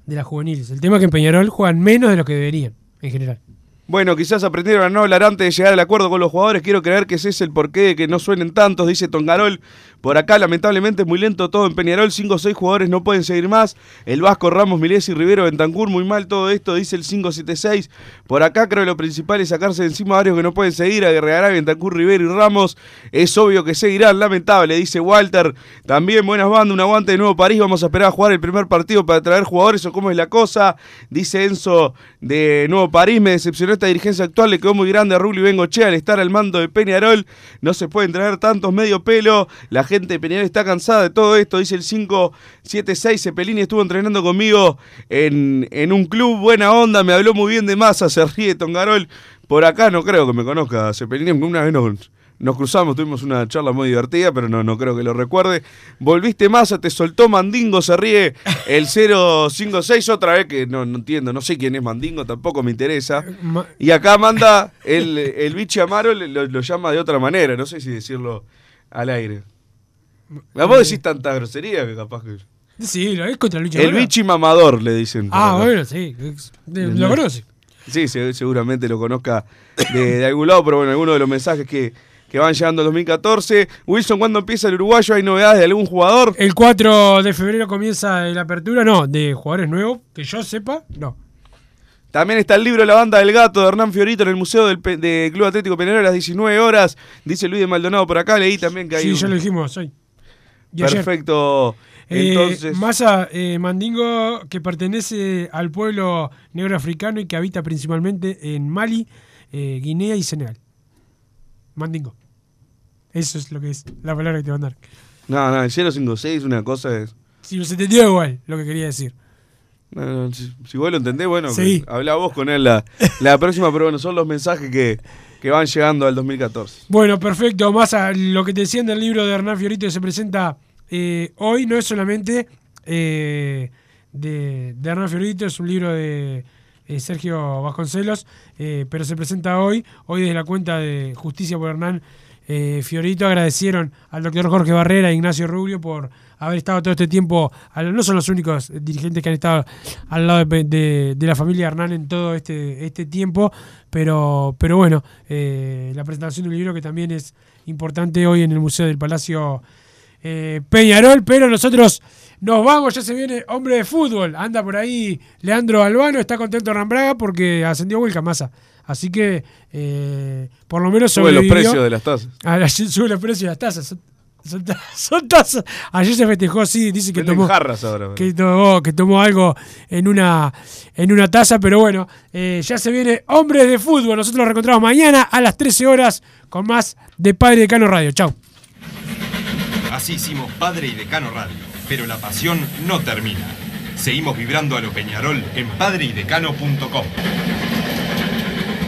de las juveniles. El tema es que en Peñarol juegan menos de lo que deberían, en general. Bueno, quizás aprendieron a no hablar antes de llegar al acuerdo con los jugadores. Quiero creer que ese es el porqué de que no suenen tantos, dice Tongarol. Por acá, lamentablemente, es muy lento todo en Peñarol. Cinco o seis jugadores no pueden seguir más. El Vasco, Ramos, Milés y Rivero Bentancur, muy mal todo esto, dice el 576. Por acá, creo que lo principal es sacarse de encima a varios que no pueden seguir. Aguerreará Bentancur, Rivero y Ramos. Es obvio que seguirán, lamentable, dice Walter. También buenas bandas, un aguante de nuevo París. Vamos a esperar a jugar el primer partido para traer jugadores o cómo es la cosa. Dice Enzo de Nuevo París. Me decepcionó esta dirigencia actual. Le quedó muy grande a Rubio Bengochea al estar al mando de Peñarol. No se pueden traer tantos medio pelo. La gente de Peñarol está cansada de todo esto. Dice el 576. Cepelini estuvo entrenando conmigo en, en un club. Buena onda. Me habló muy bien de masa. Se ríe Tongarol. Por acá no creo que me conozca Cepelini. Una vez nos, nos cruzamos, tuvimos una charla muy divertida, pero no, no creo que lo recuerde. Volviste masa, te soltó Mandingo, se ríe el 056 otra vez que no, no entiendo, no sé quién es Mandingo, tampoco me interesa. Y acá manda el, el bichi Amaro, lo, lo llama de otra manera, no sé si decirlo al aire. A vos decís tanta grosería que capaz que... Sí, lo es contra El Mora. bichi mamador, le dicen. Ah, acá. bueno, sí. Lo conoce. Sí, se- seguramente lo conozca de, de algún lado, pero bueno, algunos de los mensajes que, que van llegando al 2014. Wilson, ¿cuándo empieza el uruguayo? ¿Hay novedades de algún jugador? El 4 de febrero comienza la apertura, no, de jugadores nuevos, que yo sepa, no. También está el libro La Banda del Gato de Hernán Fiorito en el Museo del, Pe- de Club Atlético Peñarol a las 19 horas. Dice Luis de Maldonado por acá, leí también que hay... Sí, un- ya lo dijimos hoy. Y. Perfecto. Eh, Entonces... Massa eh, Mandingo, que pertenece al pueblo negro africano y que habita principalmente en Mali, eh, Guinea y Senegal. Mandingo. Eso es lo que es la palabra que te van a dar. No, no, el 056 una cosa es... Si no se entendió igual lo que quería decir. No, no, si, si vos lo entendés, bueno, Sí. habla vos con él la, la próxima, pero bueno, son los mensajes que, que van llegando al 2014. Bueno, perfecto. Más a lo que te decía en el libro de Hernán Fiorito que se presenta eh, hoy, no es solamente eh, de, de Hernán Fiorito, es un libro de eh, Sergio Vasconcelos, pero se presenta hoy, hoy desde la cuenta de Justicia por Hernán eh, Fiorito. Agradecieron al doctor Jorge Barrera e Ignacio Rubio por haber estado todo este tiempo, no son los únicos dirigentes que han estado al lado de, de- de la familia Hernán en todo este, este tiempo, pero, pero bueno, eh, la presentación del libro que también es importante hoy en el Museo del Palacio eh, Peñarol, pero nosotros nos vamos, ya se viene hombre de fútbol, anda por ahí Leandro Albano, está contento Hernán Braga porque ascendió Huelca Massa. Así que eh, por lo menos Suben los precios de las tasas. Ah, la- sube los precios de las tasas. Son, son ta- son tasas. Ayer se festejó, sí, dice que tomó, jarras ahora. que tomó, que tomó algo en una, en una taza, pero bueno, eh, ya se viene Hombres de Fútbol. Nosotros nos reencontramos mañana a las 13 horas con más de Padre de Cano Radio. Chau. Así hicimos Padre y Decano Radio, pero la pasión no termina. Seguimos vibrando a lo Peñarol en padreidecano.com.